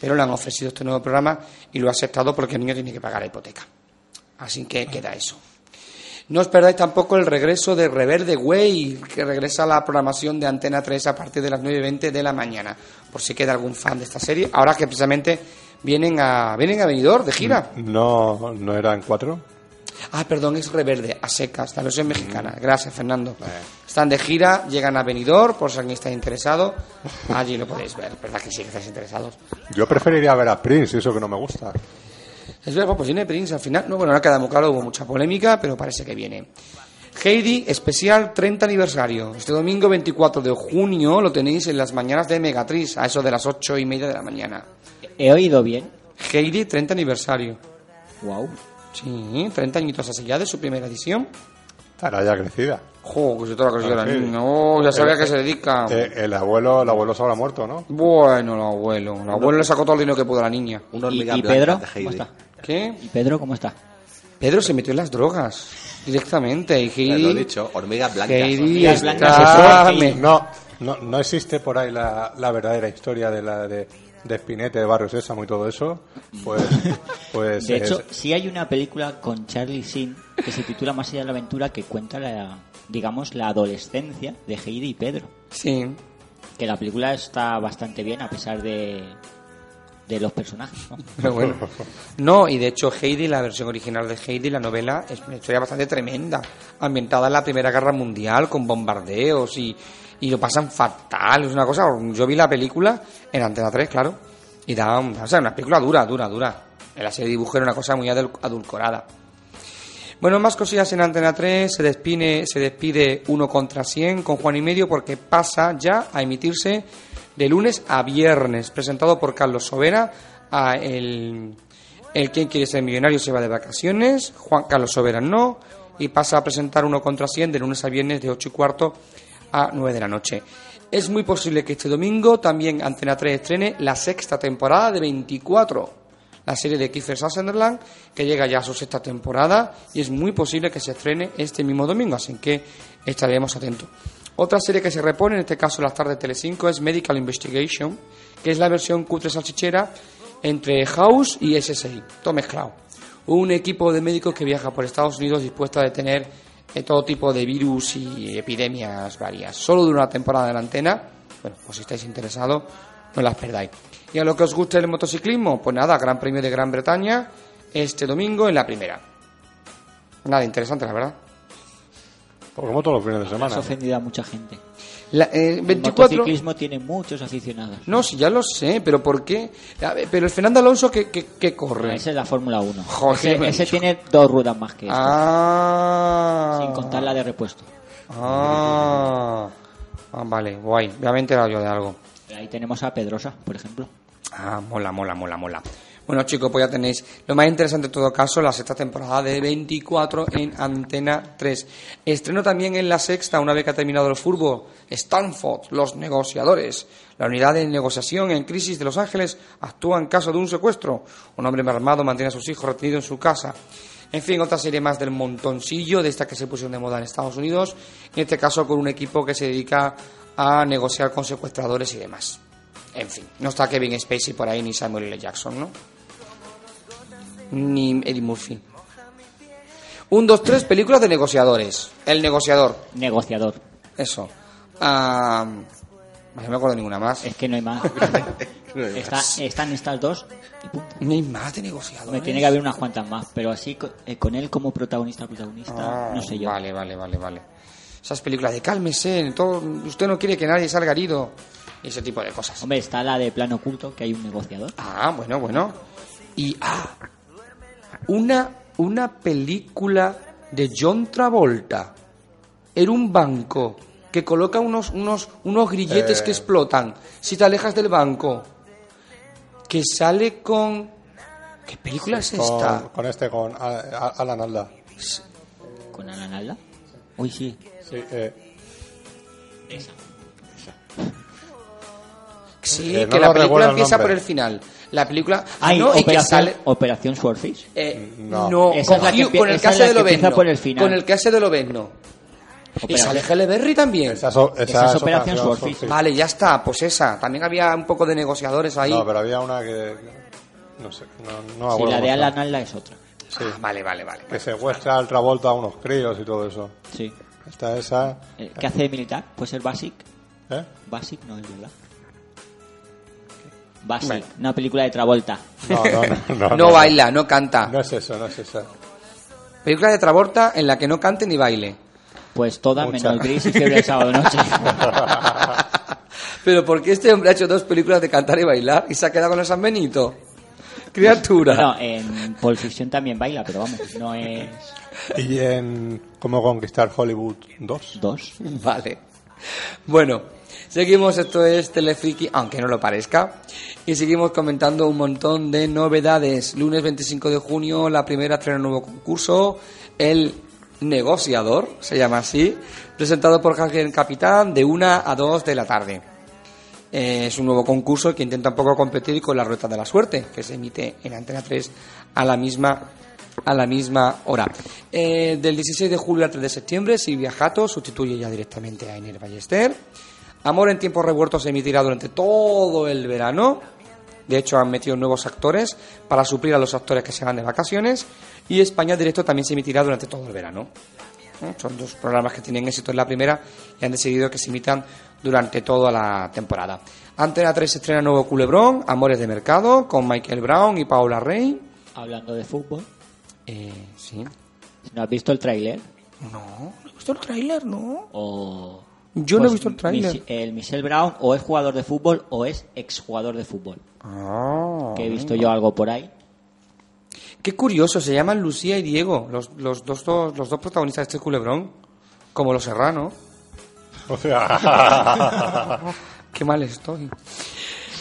Pero le han ofrecido este nuevo programa y lo ha aceptado porque el niño tiene que pagar la hipoteca. Así que queda eso. No os perdáis tampoco el regreso de Reverde Way, que regresa a la programación de Antena 3 a partir de las 9 y 20 de la mañana. Por si queda algún fan de esta serie. Ahora que precisamente vienen a, vienen a Benidorm de gira.
No, no eran cuatro.
Ah, perdón, es Reverde, a secas, la versión mexicana. Gracias, Fernando. Están de gira, llegan a Benidorm, por si alguien está interesado. Allí lo podéis ver, ¿verdad que sí que estáis interesados?
Yo preferiría ver a Prince, eso que no me gusta.
Es verdad, pues viene Prince al final. No, bueno, no ha quedado muy claro, hubo mucha polémica, pero parece que viene. Heidi, especial 30 aniversario. Este domingo 24 de junio lo tenéis en las mañanas de Megatriz, a eso de las 8 y media de la mañana.
¿He oído bien?
Heidi, 30 aniversario.
Wow.
Sí, 30 añitos así ya de su primera edición.
Estará ya crecida.
Jo, que se toda la crecida la
Ah, sí.
niña. Oh, ya sabía
El-
que se dedica.
Eh, el abuelo, el abuelo se habrá muerto, ¿no?
Bueno, el abuelo. El abuelo le sacó todo el dinero que pudo a la niña.
¿Y, y Pedro? ¿Cómo está?
¿Qué?
¿Y Pedro cómo está?
Pedro se metió en las drogas directamente. Y Heidi,
lo he dicho, hormigas blancas.
Heidi
Hormigas blancas,
está...
No, no, no existe por ahí la, la verdadera historia de la de, de Spinete, de Barrio Sésamo y todo eso. Pues, pues
De
es-
hecho, sí hay una película con Charlie Sheen que se titula Más allá de la aventura que cuenta la, digamos, la adolescencia de Heidi y Pedro.
Sí.
Que la película está bastante bien a pesar de de los personajes, ¿no?
Pero bueno. No, y de hecho Heidi, la versión original de Heidi, la novela, es una historia bastante tremenda, ambientada en la Primera Guerra Mundial, con bombardeos y, y lo pasan fatal, es una cosa, yo vi la película en Antena 3, claro, y da, o sea, una película dura, dura, dura. En la serie dibujo era una cosa muy adul- adulcorada. Bueno, más cosillas en Antena 3, se despide, se despide uno contra 100 con Juan y Medio porque pasa ya a emitirse de lunes a viernes, presentado por Carlos Sobera, a el, el quien quiere ser millonario se va de vacaciones, Juan Carlos Sobera no, y pasa a presentar uno contra 100 de lunes a viernes de 8 y cuarto a 9 de la noche. Es muy posible que este domingo también Antena 3 estrene la sexta temporada de 24 la serie de Kiefer Sutherland, que llega ya a su sexta temporada y es muy posible que se estrene este mismo domingo, así que estaremos atentos. Otra serie que se repone, en este caso las tardes de Telecinco, es Medical Investigation, que es la versión cutre salchichera entre House y SSI, todo mezclado. Un equipo de médicos que viaja por Estados Unidos dispuesto a detener eh, todo tipo de virus y epidemias varias. Solo dura una temporada en la antena, bueno, pues si estáis interesados, no las perdáis. Y a lo que os guste el motociclismo, pues nada, Gran Premio de Gran Bretaña este domingo en la primera. Nada interesante, la verdad.
Como todos los fines de
Has
semana.
ofendido a mucha gente.
La, eh,
El
24
motociclismo tiene muchos aficionados.
No, sí, ya lo sé, pero ¿por qué? A ver, pero el Fernando Alonso que, que, que corre.
Esa es la Fórmula 1.
Joder,
ese ese tiene dos ruedas más que
Ah.
sin contar la de repuesto.
Ah. Ah, vale, guay. Voy a me he enterado yo de algo.
Ahí tenemos a Pedrosa, por ejemplo.
Ah, mola, mola, mola, mola. Bueno, chicos, pues ya tenéis lo más interesante en todo caso, la sexta temporada de 24 en Antena 3. Estreno también en la sexta, una vez que ha terminado el fútbol, Stanford, Los Negociadores. La unidad de negociación en crisis de Los Ángeles actúa en caso de un secuestro. Un hombre armado mantiene a sus hijos retenidos en su casa. En fin, otra serie más del montoncillo, de esta que se pusieron de moda en Estados Unidos, en este caso con un equipo que se dedica a negociar con secuestradores y demás. En fin, no está Kevin Spacey por ahí ni Samuel L. Jackson, ¿no? Ni Eddie Murphy. Un, dos, tres, películas de negociadores. El negociador.
Negociador.
Eso. Ah, no me acuerdo ninguna más.
Es que no hay más. Está- están estas dos.
No hay más de negociadores.
Me tiene que haber unas cuantas más, pero así eh, con él como protagonista, protagonista,
Ah,
no sé yo.
Vale, vale, vale, vale. Esas películas de cálmese, todo, usted no quiere que nadie salga herido. Y ese tipo de cosas.
Hombre, está la de plano oculto, que hay un negociador.
Ah, bueno, bueno. Y ah, una, una película de John Travolta. Era un banco que coloca unos, unos, unos grilletes
Eh.
que explotan si te alejas del banco. Que sale con. ¿Qué película es
Con,
esta?
con este, con Alan Alda.
¿Con Alan Alda? Uy, sí.
Sí, eh,
Esa.
Sí,
Eh, no
que la película empieza por el final. La película.
Ay,
no, y que
Operación,
sale.
Operación Swordfish.
eh,
No.
no,
Esa es
con,
la que
con el
esa
que
es
hace
la
de Lobezno.
por el final.
Con el que hace de Lobezno. Y
Operación-
sale Halle Berry también.
esa, es o- esa
Esa es
es
Operación
Operación
Swordfish.
Swordfish.
Vale, ya está, pues esa. También había un poco de negociadores ahí.
No, pero había una que. No sé, no, no
Sí, la de. Alan Alda es otra.
Sí,
Ah, vale, vale, vale.
que secuestra al Travolta a unos críos y todo eso.
Sí.
Está esa.
Eh, ¿Qué hace de militar? Puede ser Basic.
¿Eh?
Basic no es verdad. Basic,
Bueno.
una película de Travolta.
No, no, no. No,
No baila, no canta.
No es eso, no es esa.
Película de Travolta en la que no cante ni baile.
Pues todas
Mucha.
menos Gris y Fiebre el sábado noche.
Pero ¿por qué este hombre ha hecho dos películas de cantar y bailar y se ha quedado con el San Benito? Criatura.
No, en Pulp Fiction también baila, pero vamos, no es
Y en Cómo conquistar Hollywood 2.
dos.
Vale. Bueno, seguimos, esto es Telefriki, aunque no lo parezca. Y seguimos comentando un montón de novedades. Lunes 25 de junio, la primera estrena un nuevo concurso, El Negociador, se llama así, presentado por Javier Capitán de 1 a 2 de la tarde. Eh, es un nuevo concurso que intenta un poco competir con la Rueda de la Suerte, que se emite en Antena 3 a la misma a la misma hora. Eh, del 16 de julio al 3 de septiembre, Silvia Jato sustituye ya directamente a Iner Ballester. Amor en tiempos revueltos se emitirá durante todo el verano. De hecho, han metido nuevos actores para suplir a los actores que se van de vacaciones. Y España Directo también se emitirá durante todo el verano. ¿Eh? Son dos programas que tienen éxito en la primera y han decidido que se emitan durante toda la temporada. Antena 3 estrena nuevo Culebrón, Amores de Mercado, con Michael Brown y Paula Rey.
Hablando de fútbol.
Eh, sí.
¿No has visto el tráiler?
No, no he visto el tráiler, ¿no?
O...
Yo no he
Pues
visto el tráiler.
Mich- El Michel Brown o es jugador de fútbol o es exjugador de fútbol.
Ah,
Que he visto yo algo por ahí.
Qué curioso, se llaman Lucía y Diego, los, los, dos, dos- los dos protagonistas de este culebrón, como los serrano.
O sea.
Qué mal estoy.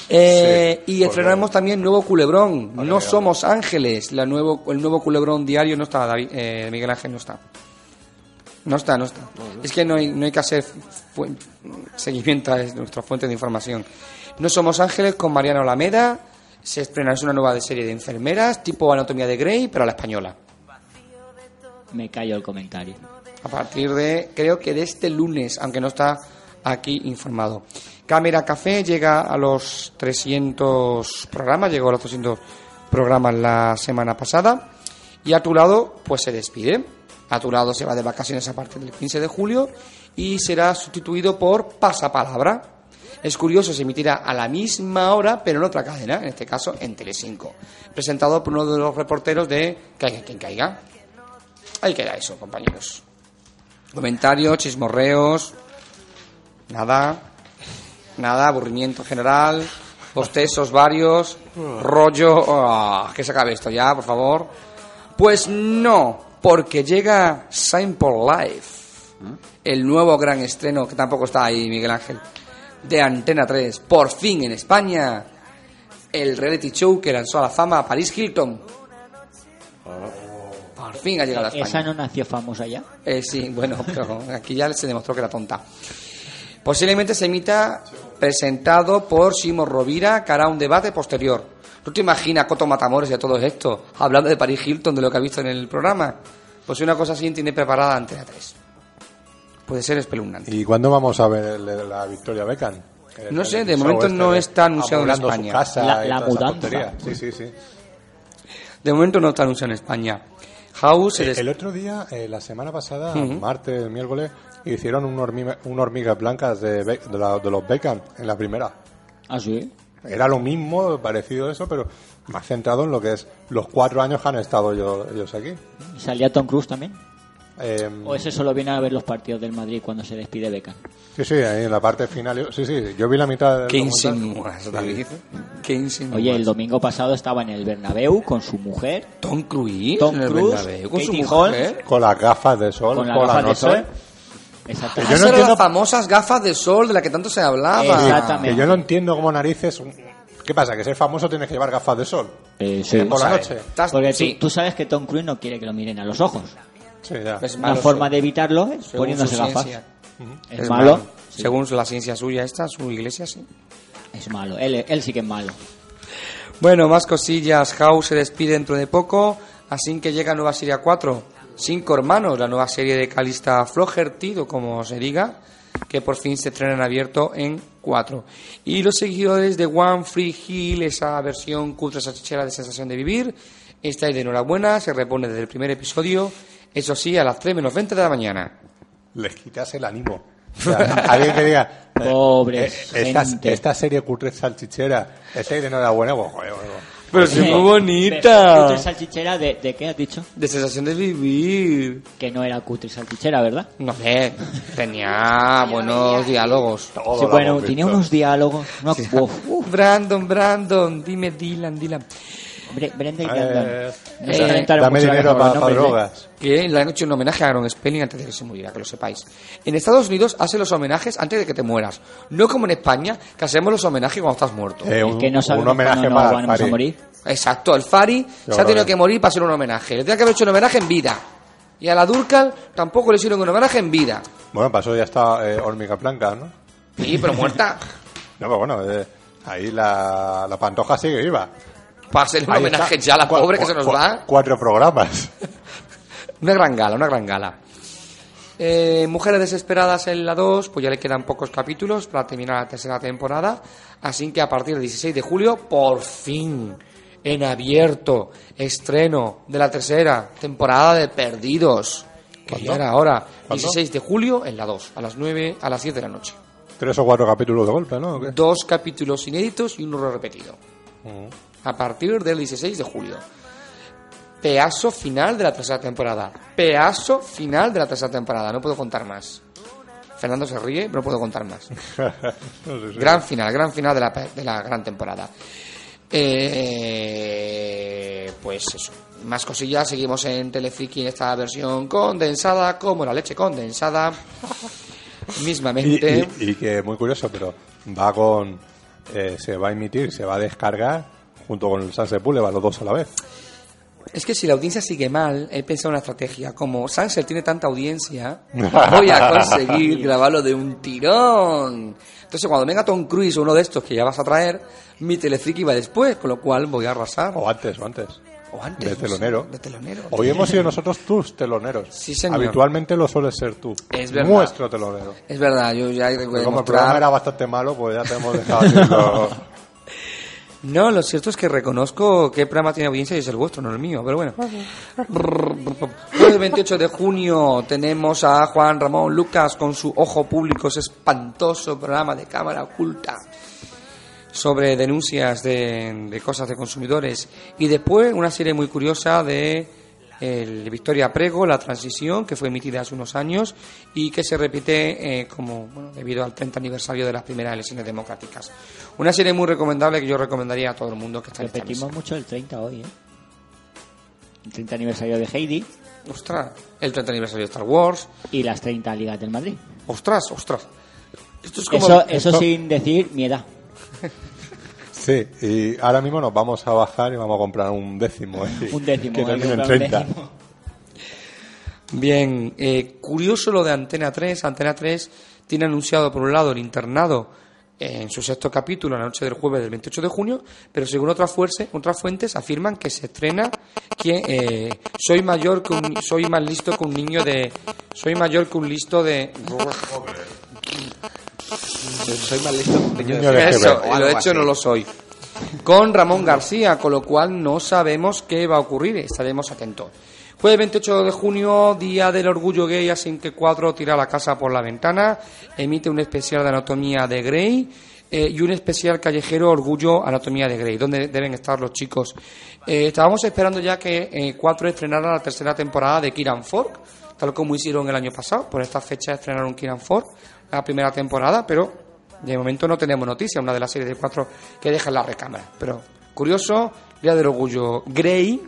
Eh,
Sí,
y
por
estrenamos también nuevo culebrón. no somos ángeles. La nuevo, el nuevo culebrón diario no está, David, eh, Miguel Ángel no está. No está, no está. Es que no hay, no hay que hacer seguimiento a nuestra fuente de información. No somos ángeles con Mariana Alameda. Se estrena, es una nueva serie de enfermeras, tipo Anatomía de Grey, pero a la española.
Me callo el comentario.
A partir de, creo que de este lunes, aunque no está aquí informado. Cámara Café llega a los 300 programas, llegó a los 300 programas la semana pasada. Y a tu lado, pues se despide. A tu lado se va de vacaciones a partir del 15 de julio y será sustituido por Pasapalabra. Es curioso, se emitirá a la misma hora, pero en otra cadena, en este caso en Telecinco. Presentado por uno de los reporteros de Caiga quien caiga. Ahí queda eso, compañeros. Comentarios, chismorreos, nada, nada, aburrimiento general, bostezos varios, rollo, ah, que se acabe esto ya, por favor. Pues no, porque llega Simple Life, el nuevo gran estreno, que tampoco está ahí Miguel Ángel, de Antena 3, por fin en España, el reality show que lanzó a la fama a Paris Hilton. Por fin ha llegado a España.
¿Esa no nació famosa ya?
Eh, sí, bueno, pero aquí ya se demostró que era tonta. Posiblemente se emita presentado por Simo Rovira, que hará un debate posterior. ¿Tú te imaginas a Coto Matamoros y a todo esto, hablando de Paris Hilton, de lo que ha visto en el programa? Pues una cosa así tiene preparada Antena 3. Puede ser espeluznante.
¿Y cuándo vamos a ver el de la Victoria Beckham?
No sé, de momento
este
no está anunciado en España.
Su casa
La- la mudanza.
Sí, sí, sí.
De momento no está anunciado en España. House se
Eh, el otro día, eh, la semana pasada,
Ujú.
martes, miércoles, hicieron un hormiga, un hormigas blancas de, de, la- de los Beckham en la primera.
¿Ah, sí?
Era lo mismo, parecido a eso, pero más centrado en lo que es los cuatro años que han estado yo- ellos aquí.
¿Y ¿Salía Tom Cruise también?
Eh,
¿O ese solo viene a ver los partidos del Madrid cuando se despide Beckham?
sí, sí, ahí en la parte final. Sí, sí, yo vi la mitad del
¿Qué insinúas,
Sí.
David? ¿Qué insinúas?
Oye, el domingo pasado estaba en el Bernabéu con su mujer.
Tom Cruise
Tom
en el
Cruise,
Bernabéu con su mujer.
Holmes,
Con las gafas de sol,
con las
por la
gafas de
noche.
sol. Exactamente.
Yo no entiendo-
las famosas gafas de sol de las que tanto se hablaba.
Exactamente.
Que yo no entiendo cómo narices. ¿Qué pasa? ¿Que ser famoso tienes que llevar gafas de sol?
Eh, sí.
Por la noche.
Estás-
Porque tú-
sí.
tú, sabes que Tom Cruise no quiere que lo miren a los ojos.
Sí, ya.
Es
Una
malo,
forma de evitarlo es
según
poniéndose gafas.
ciencia.
Es,
Es
malo.
malo. Según la ciencia suya esta, su iglesia, sí.
Es malo. Él, él sí que es malo.
Bueno, más cosillas. House se despide dentro de poco, así que llega nueva serie 4. Cinco hermanos, la nueva serie de Calista Flaherty, o como se diga, que por fin se estrena en abierto en 4. Y los seguidores de One Free Hill, esa versión cutre salchichera de sensación de vivir, estáis de enhorabuena, se repone desde el primer episodio, eso sí, a las 3 menos 20 de la mañana.
Les quitas el ánimo. O sea, alguien que diga.
Pobres
eh, esta, esta serie cutre salchichera, estáis de enhorabuena, pues, joder, joder.
Pero si es muy bonita.
Cutre salchichera, de, ¿de qué has dicho?
De sensación de vivir.
Que no era cutre salchichera, ¿verdad?
No sé, tenía buenos diálogos.
Todo
Sí, bueno, tenía
visto.
unos diálogos. No, uf,
Uf, Brandon, Brandon, dime Dylan, Dylan.
Bre- Brenda y
Eh,
Brandon. No
eh,
se calentaron
Dame
la
dinero para,
¿eh?
drogas.
Que le han hecho un homenaje a Aaron Spelling antes de que se muriera, que lo sepáis. En Estados Unidos hacen los homenajes antes de que te mueras. No como en España, que hacemos los homenajes cuando estás muerto.
Eh,
Es
un,
que no sabemos
un homenaje para
nos vamos a morir.
Exacto, el Fari se ha tenido que morir para hacer un homenaje. Le tenía que haber hecho un homenaje en vida. Y a la Durcal tampoco le hicieron un homenaje en vida.
Bueno, pasó ya está eh, Hormiga Blanca, ¿no?
Sí, pero muerta.
No, pero bueno, eh, ahí la, la pantoja sigue viva.
Para hacer un
Ahí
homenaje
está.
ya a la pobre que se nos va.
Cuatro programas.
Una gran gala, una gran gala. Eh, Mujeres desesperadas en la 2, pues ya le quedan pocos capítulos para terminar la tercera temporada. Así que a partir del 16 de julio, por fin, en abierto, estreno de la tercera temporada de Perdidos. Que
¿Cuándo?
ya era ahora.
¿Cuándo?
16 de julio en la 2, a las 9, a las 10 de la noche.
Tres o cuatro capítulos de golpe, ¿no? ¿O qué?
Dos capítulos inéditos y uno repetido.
Mm.
A partir del 16 de julio. Peazo final de la tercera temporada. Peazo final de la tercera temporada. No puedo contar más. Fernando se ríe, pero no puedo contar más.
No sé si-
Gran final, gran final de la, de la gran temporada. Eh, pues eso. Más cosillas, seguimos en Telefriki en esta versión condensada, como la leche condensada.
Y,
Mismamente.
y- y que muy curioso, pero va con. eh, se va a emitir, se va a descargar junto con el Sunset Boulevard, los dos a la vez.
Es que si la audiencia sigue mal, he pensado una estrategia. Como Sunset tiene tanta audiencia, voy a conseguir grabarlo de un tirón. Entonces, cuando venga Tom Cruise o uno de estos que ya vas a traer, mi telefriki va después, con lo cual voy a arrasar.
O antes, o antes.
O antes,
De telonero.
de telonero.
Hoy hemos sido nosotros tus teloneros.
Sí, señor.
Habitualmente lo sueles ser tú.
Es verdad.
Nuestro telonero.
Es verdad, yo ya
como el
demostrar-
programa era bastante malo, pues ya te hemos dejado haciendo...
No, lo cierto es que reconozco qué programa tiene audiencia y es el vuestro, no el mío, pero bueno. El 28 de junio, tenemos a Juan Ramón Lucas con su Ojo Público, ese espantoso programa de cámara oculta sobre denuncias de, de cosas de consumidores. Y después una serie muy curiosa de el Victoria Prego, La Transición, que fue emitida hace unos años y que se repite eh, como bueno, debido al 30 aniversario de las primeras elecciones democráticas. Una serie muy recomendable que yo recomendaría a todo el mundo que está en
Repetimos
mesa.
mucho el 30 hoy, ¿eh? El 30 aniversario de Heidi.
Ostras, el 30 aniversario de Star Wars.
Y las 30 ligas del Madrid.
Ostras, ostras. Esto es como...
Eso, eso
esto-
sin decir mi edad.
Sí, y ahora mismo nos vamos a bajar y vamos a comprar un décimo. ¿eh?
Un décimo,
Que
hay que
termine en
comprar un
30.
décimo.
Bien, eh, curioso lo de Antena 3. Antena 3 tiene anunciado por un lado el internado en su sexto capítulo la noche del jueves del 28 de junio, pero según otras, fuerza- otras fuentes afirman que se estrena que eh, soy mayor que un, soy más listo que un niño de soy mayor que un listo de
Soy más listo que
eso, y lo hecho no lo soy. Con Ramón García, con lo cual no sabemos qué va a ocurrir, estaremos atentos. Jueves 28 de junio, Día del Orgullo Gay, así que 4 tira la casa por la ventana, emite un especial de Anatomía de Grey eh, y un especial callejero Orgullo Anatomía de Grey, donde deben estar los chicos. Eh, estábamos esperando ya que eh, 4 estrenara la tercera temporada de Kiran Fork, tal como hicieron el año pasado, por esta fecha estrenaron Kiran Fork, la primera temporada, pero de momento no tenemos noticia, una de las series de cuatro que deja en la recámara. Pero curioso, Día del Orgullo Grey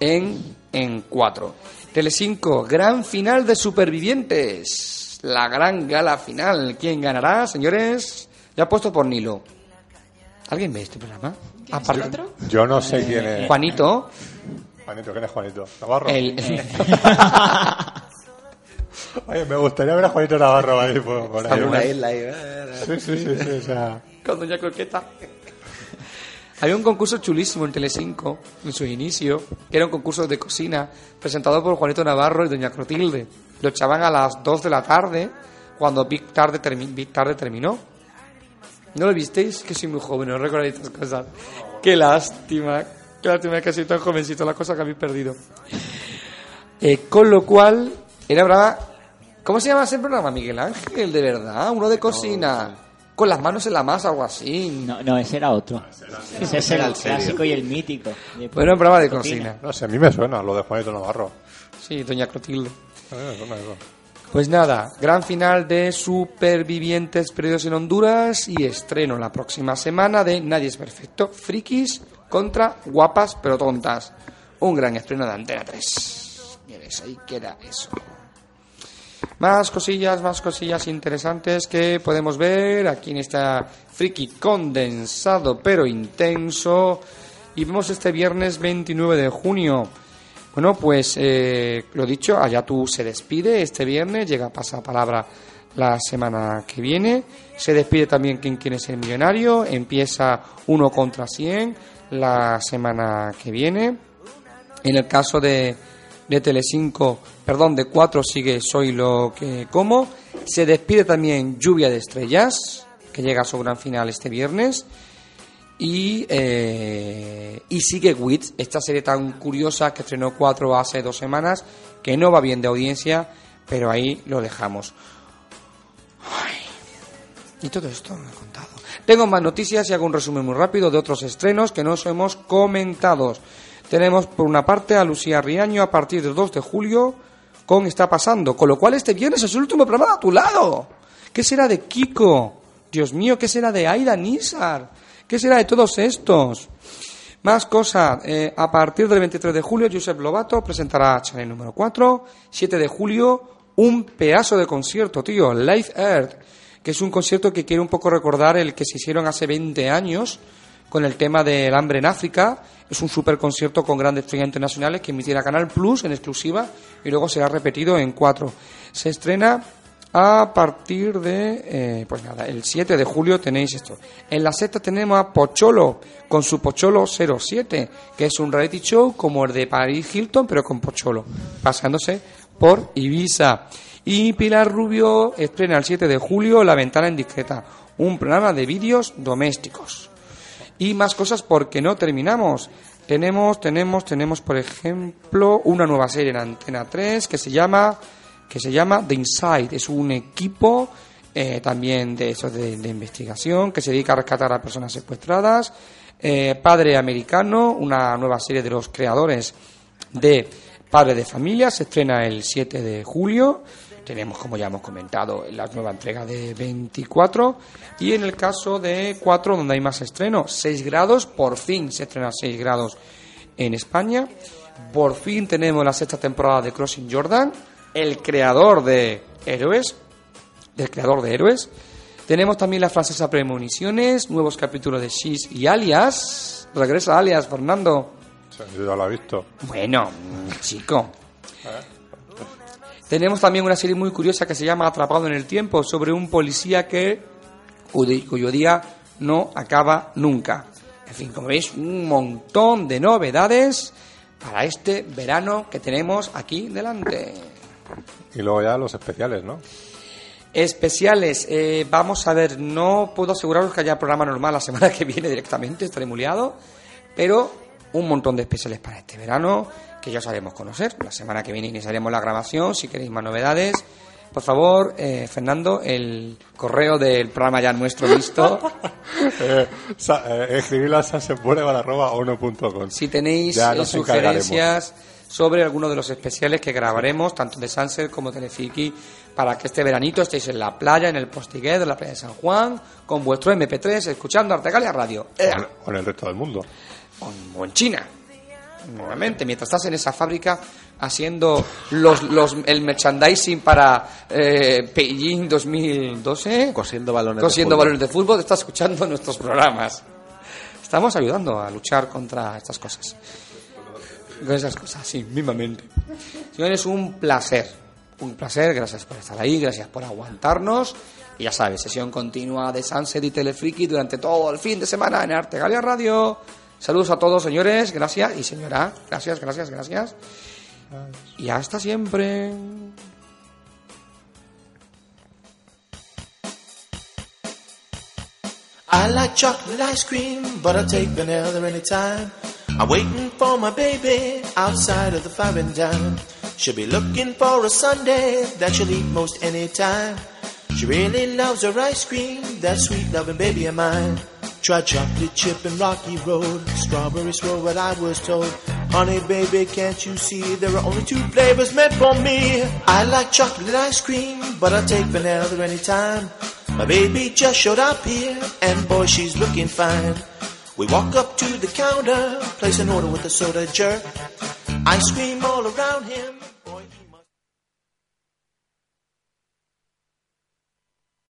en, en 4. Telecinco, gran final de Supervivientes. La gran gala final. ¿Quién ganará, señores? Ya puesto por Nilo. ¿Alguien ve este programa? Aparte-
Yo no sé quién es.
Juanito.
Juanito, ¿quién es Juanito? ¿Navarro?
El-
Oye, me gustaría ver a Juanito Navarro ahí por, por ahí.
Una
isla ahí.
Sí, sí, sí, sí, o sea...
con Doña Coqueta. Había un concurso chulísimo en Telecinco, en su inicio, que era un concurso de cocina, presentado por Juanito Navarro y Doña Clotilde. Lo echaban a las 2 de la tarde, cuando Big Tarde, termi- Big Tarde terminó. ¿No lo visteis? Que soy muy joven, no recordáis estas cosas. Qué lástima, qué lástima que soy tan jovencito, la cosa que habéis perdido. Eh, con lo cual, era brava. ¿Cómo se llama ese programa, Miguel Ángel? De verdad, uno de cocina. Con las manos en la masa, algo así.
No, no, ese era otro. Ese es el clásico y el mítico. De-
Bueno, un programa de cocina.
No sé, a mí me suena lo de Juanito Navarro.
Sí, Doña Clotilde. Pues nada, gran final de Supervivientes Perdidos en Honduras y estreno la próxima semana de Nadie es Perfecto, Frikis contra Guapas pero Tontas. Un gran estreno de Antena 3. Mires, ahí queda eso. Más cosillas, más cosillas interesantes que podemos ver aquí en esta friki condensado pero intenso. Y vemos este viernes 29 de junio. Bueno, pues eh, lo dicho, Ayatu se despide este viernes, llega pasapalabra la semana que viene. Se despide también quien quiere ser millonario, empieza uno contra 100 la semana que viene. En el caso de, de Telecinco, perdón, de 4 sigue Soy lo que como. Se despide también Lluvia de Estrellas, que llega a su gran final este viernes. Y, eh, y sigue Wits, esta serie tan curiosa que estrenó 4 hace dos semanas, que no va bien de audiencia, pero ahí lo dejamos. Y todo esto lo he contado. Tengo más noticias y hago un resumen muy rápido de otros estrenos que nos hemos comentado. Tenemos por una parte a Lucía Riaño a partir del 2 de julio con Está Pasando, con lo cual este viernes es el último programa a tu lado. ¿Qué será de Kiko? Dios mío, ¿qué será de Aida Nizar? ¿Qué será de todos estos? Más cosas. eh, a partir del 23 de julio, Josep Lobato presentará Channel número 4. 7 de julio, un pedazo de concierto, tío. Live Earth, que es un concierto que quiere un poco recordar el que se hicieron hace 20 años con el tema del hambre en África. Es un super concierto con grandes estrellas internacionales que emitirá Canal Plus en exclusiva y luego será repetido en 4. Se estrena a partir de, eh, pues nada, el 7 de julio tenéis esto. En la sexta tenemos a Pocholo, con su Pocholo 07, que es un reality show como el de Paris Hilton, pero con Pocholo, pasándose por Ibiza. Y Pilar Rubio estrena el 7 de julio La Ventana Indiscreta, un programa de vídeos domésticos. Y más cosas porque no terminamos. Tenemos, tenemos, tenemos, por ejemplo, una nueva serie en Antena 3 que se llama que se llama The Inside. Es un equipo eh, también de eso de, de investigación que se dedica a rescatar a personas secuestradas. Eh, Padre Americano, una nueva serie de los creadores de Padre de Familia, se estrena el 7 de julio. Tenemos, como ya hemos comentado, la nueva entrega de 24. Y en el caso de 4, donde hay más estreno, 6 grados, por fin se estrena 6 grados en España. Por fin tenemos la sexta temporada de Crossing Jordan, el creador de Héroes, del creador de Héroes. Tenemos también la francesa Premoniciones, nuevos capítulos de Shiz y Alias. Regresa Alias, Fernando.
Ya lo he visto.
Bueno, chico. Tenemos también una serie muy curiosa que se llama Atrapado en el Tiempo, sobre un policía que cuyo día no acaba nunca. En fin, como veis, un montón de novedades para este verano que tenemos aquí delante.
Y luego ya los especiales, ¿no?
Especiales, eh, vamos a ver, no puedo aseguraros que haya programa normal la semana que viene directamente, estaré muy liado, pero un montón de especiales para este verano que ya os haremos conocer. La semana que viene iniciaremos la grabación, si queréis más novedades. Por favor, eh, Fernando, el correo del programa ya nuestro listo.
eh, eh, escribirlo a sansepurebar.ono.com.
Si tenéis eh, sugerencias sobre alguno de los especiales que grabaremos, tanto de Sunset como Telefiki, para que este veranito estéis en la playa, en el Postiguet, en la playa de San Juan, con vuestro MP3, escuchando Artegalia Radio.
O en el resto del mundo.
o en China. Nuevamente, mientras estás en esa fábrica haciendo los, los, el merchandising para eh, Beijing 2012,
Cosiendo balones
cosiendo
de fútbol.
balones de fútbol, estás escuchando nuestros programas. Estamos ayudando a luchar contra estas cosas. Con esas cosas, sí, mismamente. Señores, un placer. Un placer, gracias por estar ahí, gracias por aguantarnos. Y ya sabes, sesión continua de Sunset y Telefriki durante todo el fin de semana en Artegalia Radio. Saludos a todos, señores, gracias. Y señora, gracias, gracias, gracias. Y hasta siempre.
I like chocolate ice cream, but I'll take vanilla anytime. I'm waiting for my baby outside of the fountain dime. She'll be looking for a Sunday that she'll eat most any time. She really loves her ice cream, that sweet loving baby of mine. Try chocolate chip and rocky road, strawberry swirl, what I was told. Honey, baby, can't you see there are only two flavors meant for me? I like chocolate ice cream, but I'll take vanilla anytime. My baby just showed up here, and boy, she's looking fine. We walk up to the counter, place an order with a soda jerk. Ice cream all around him.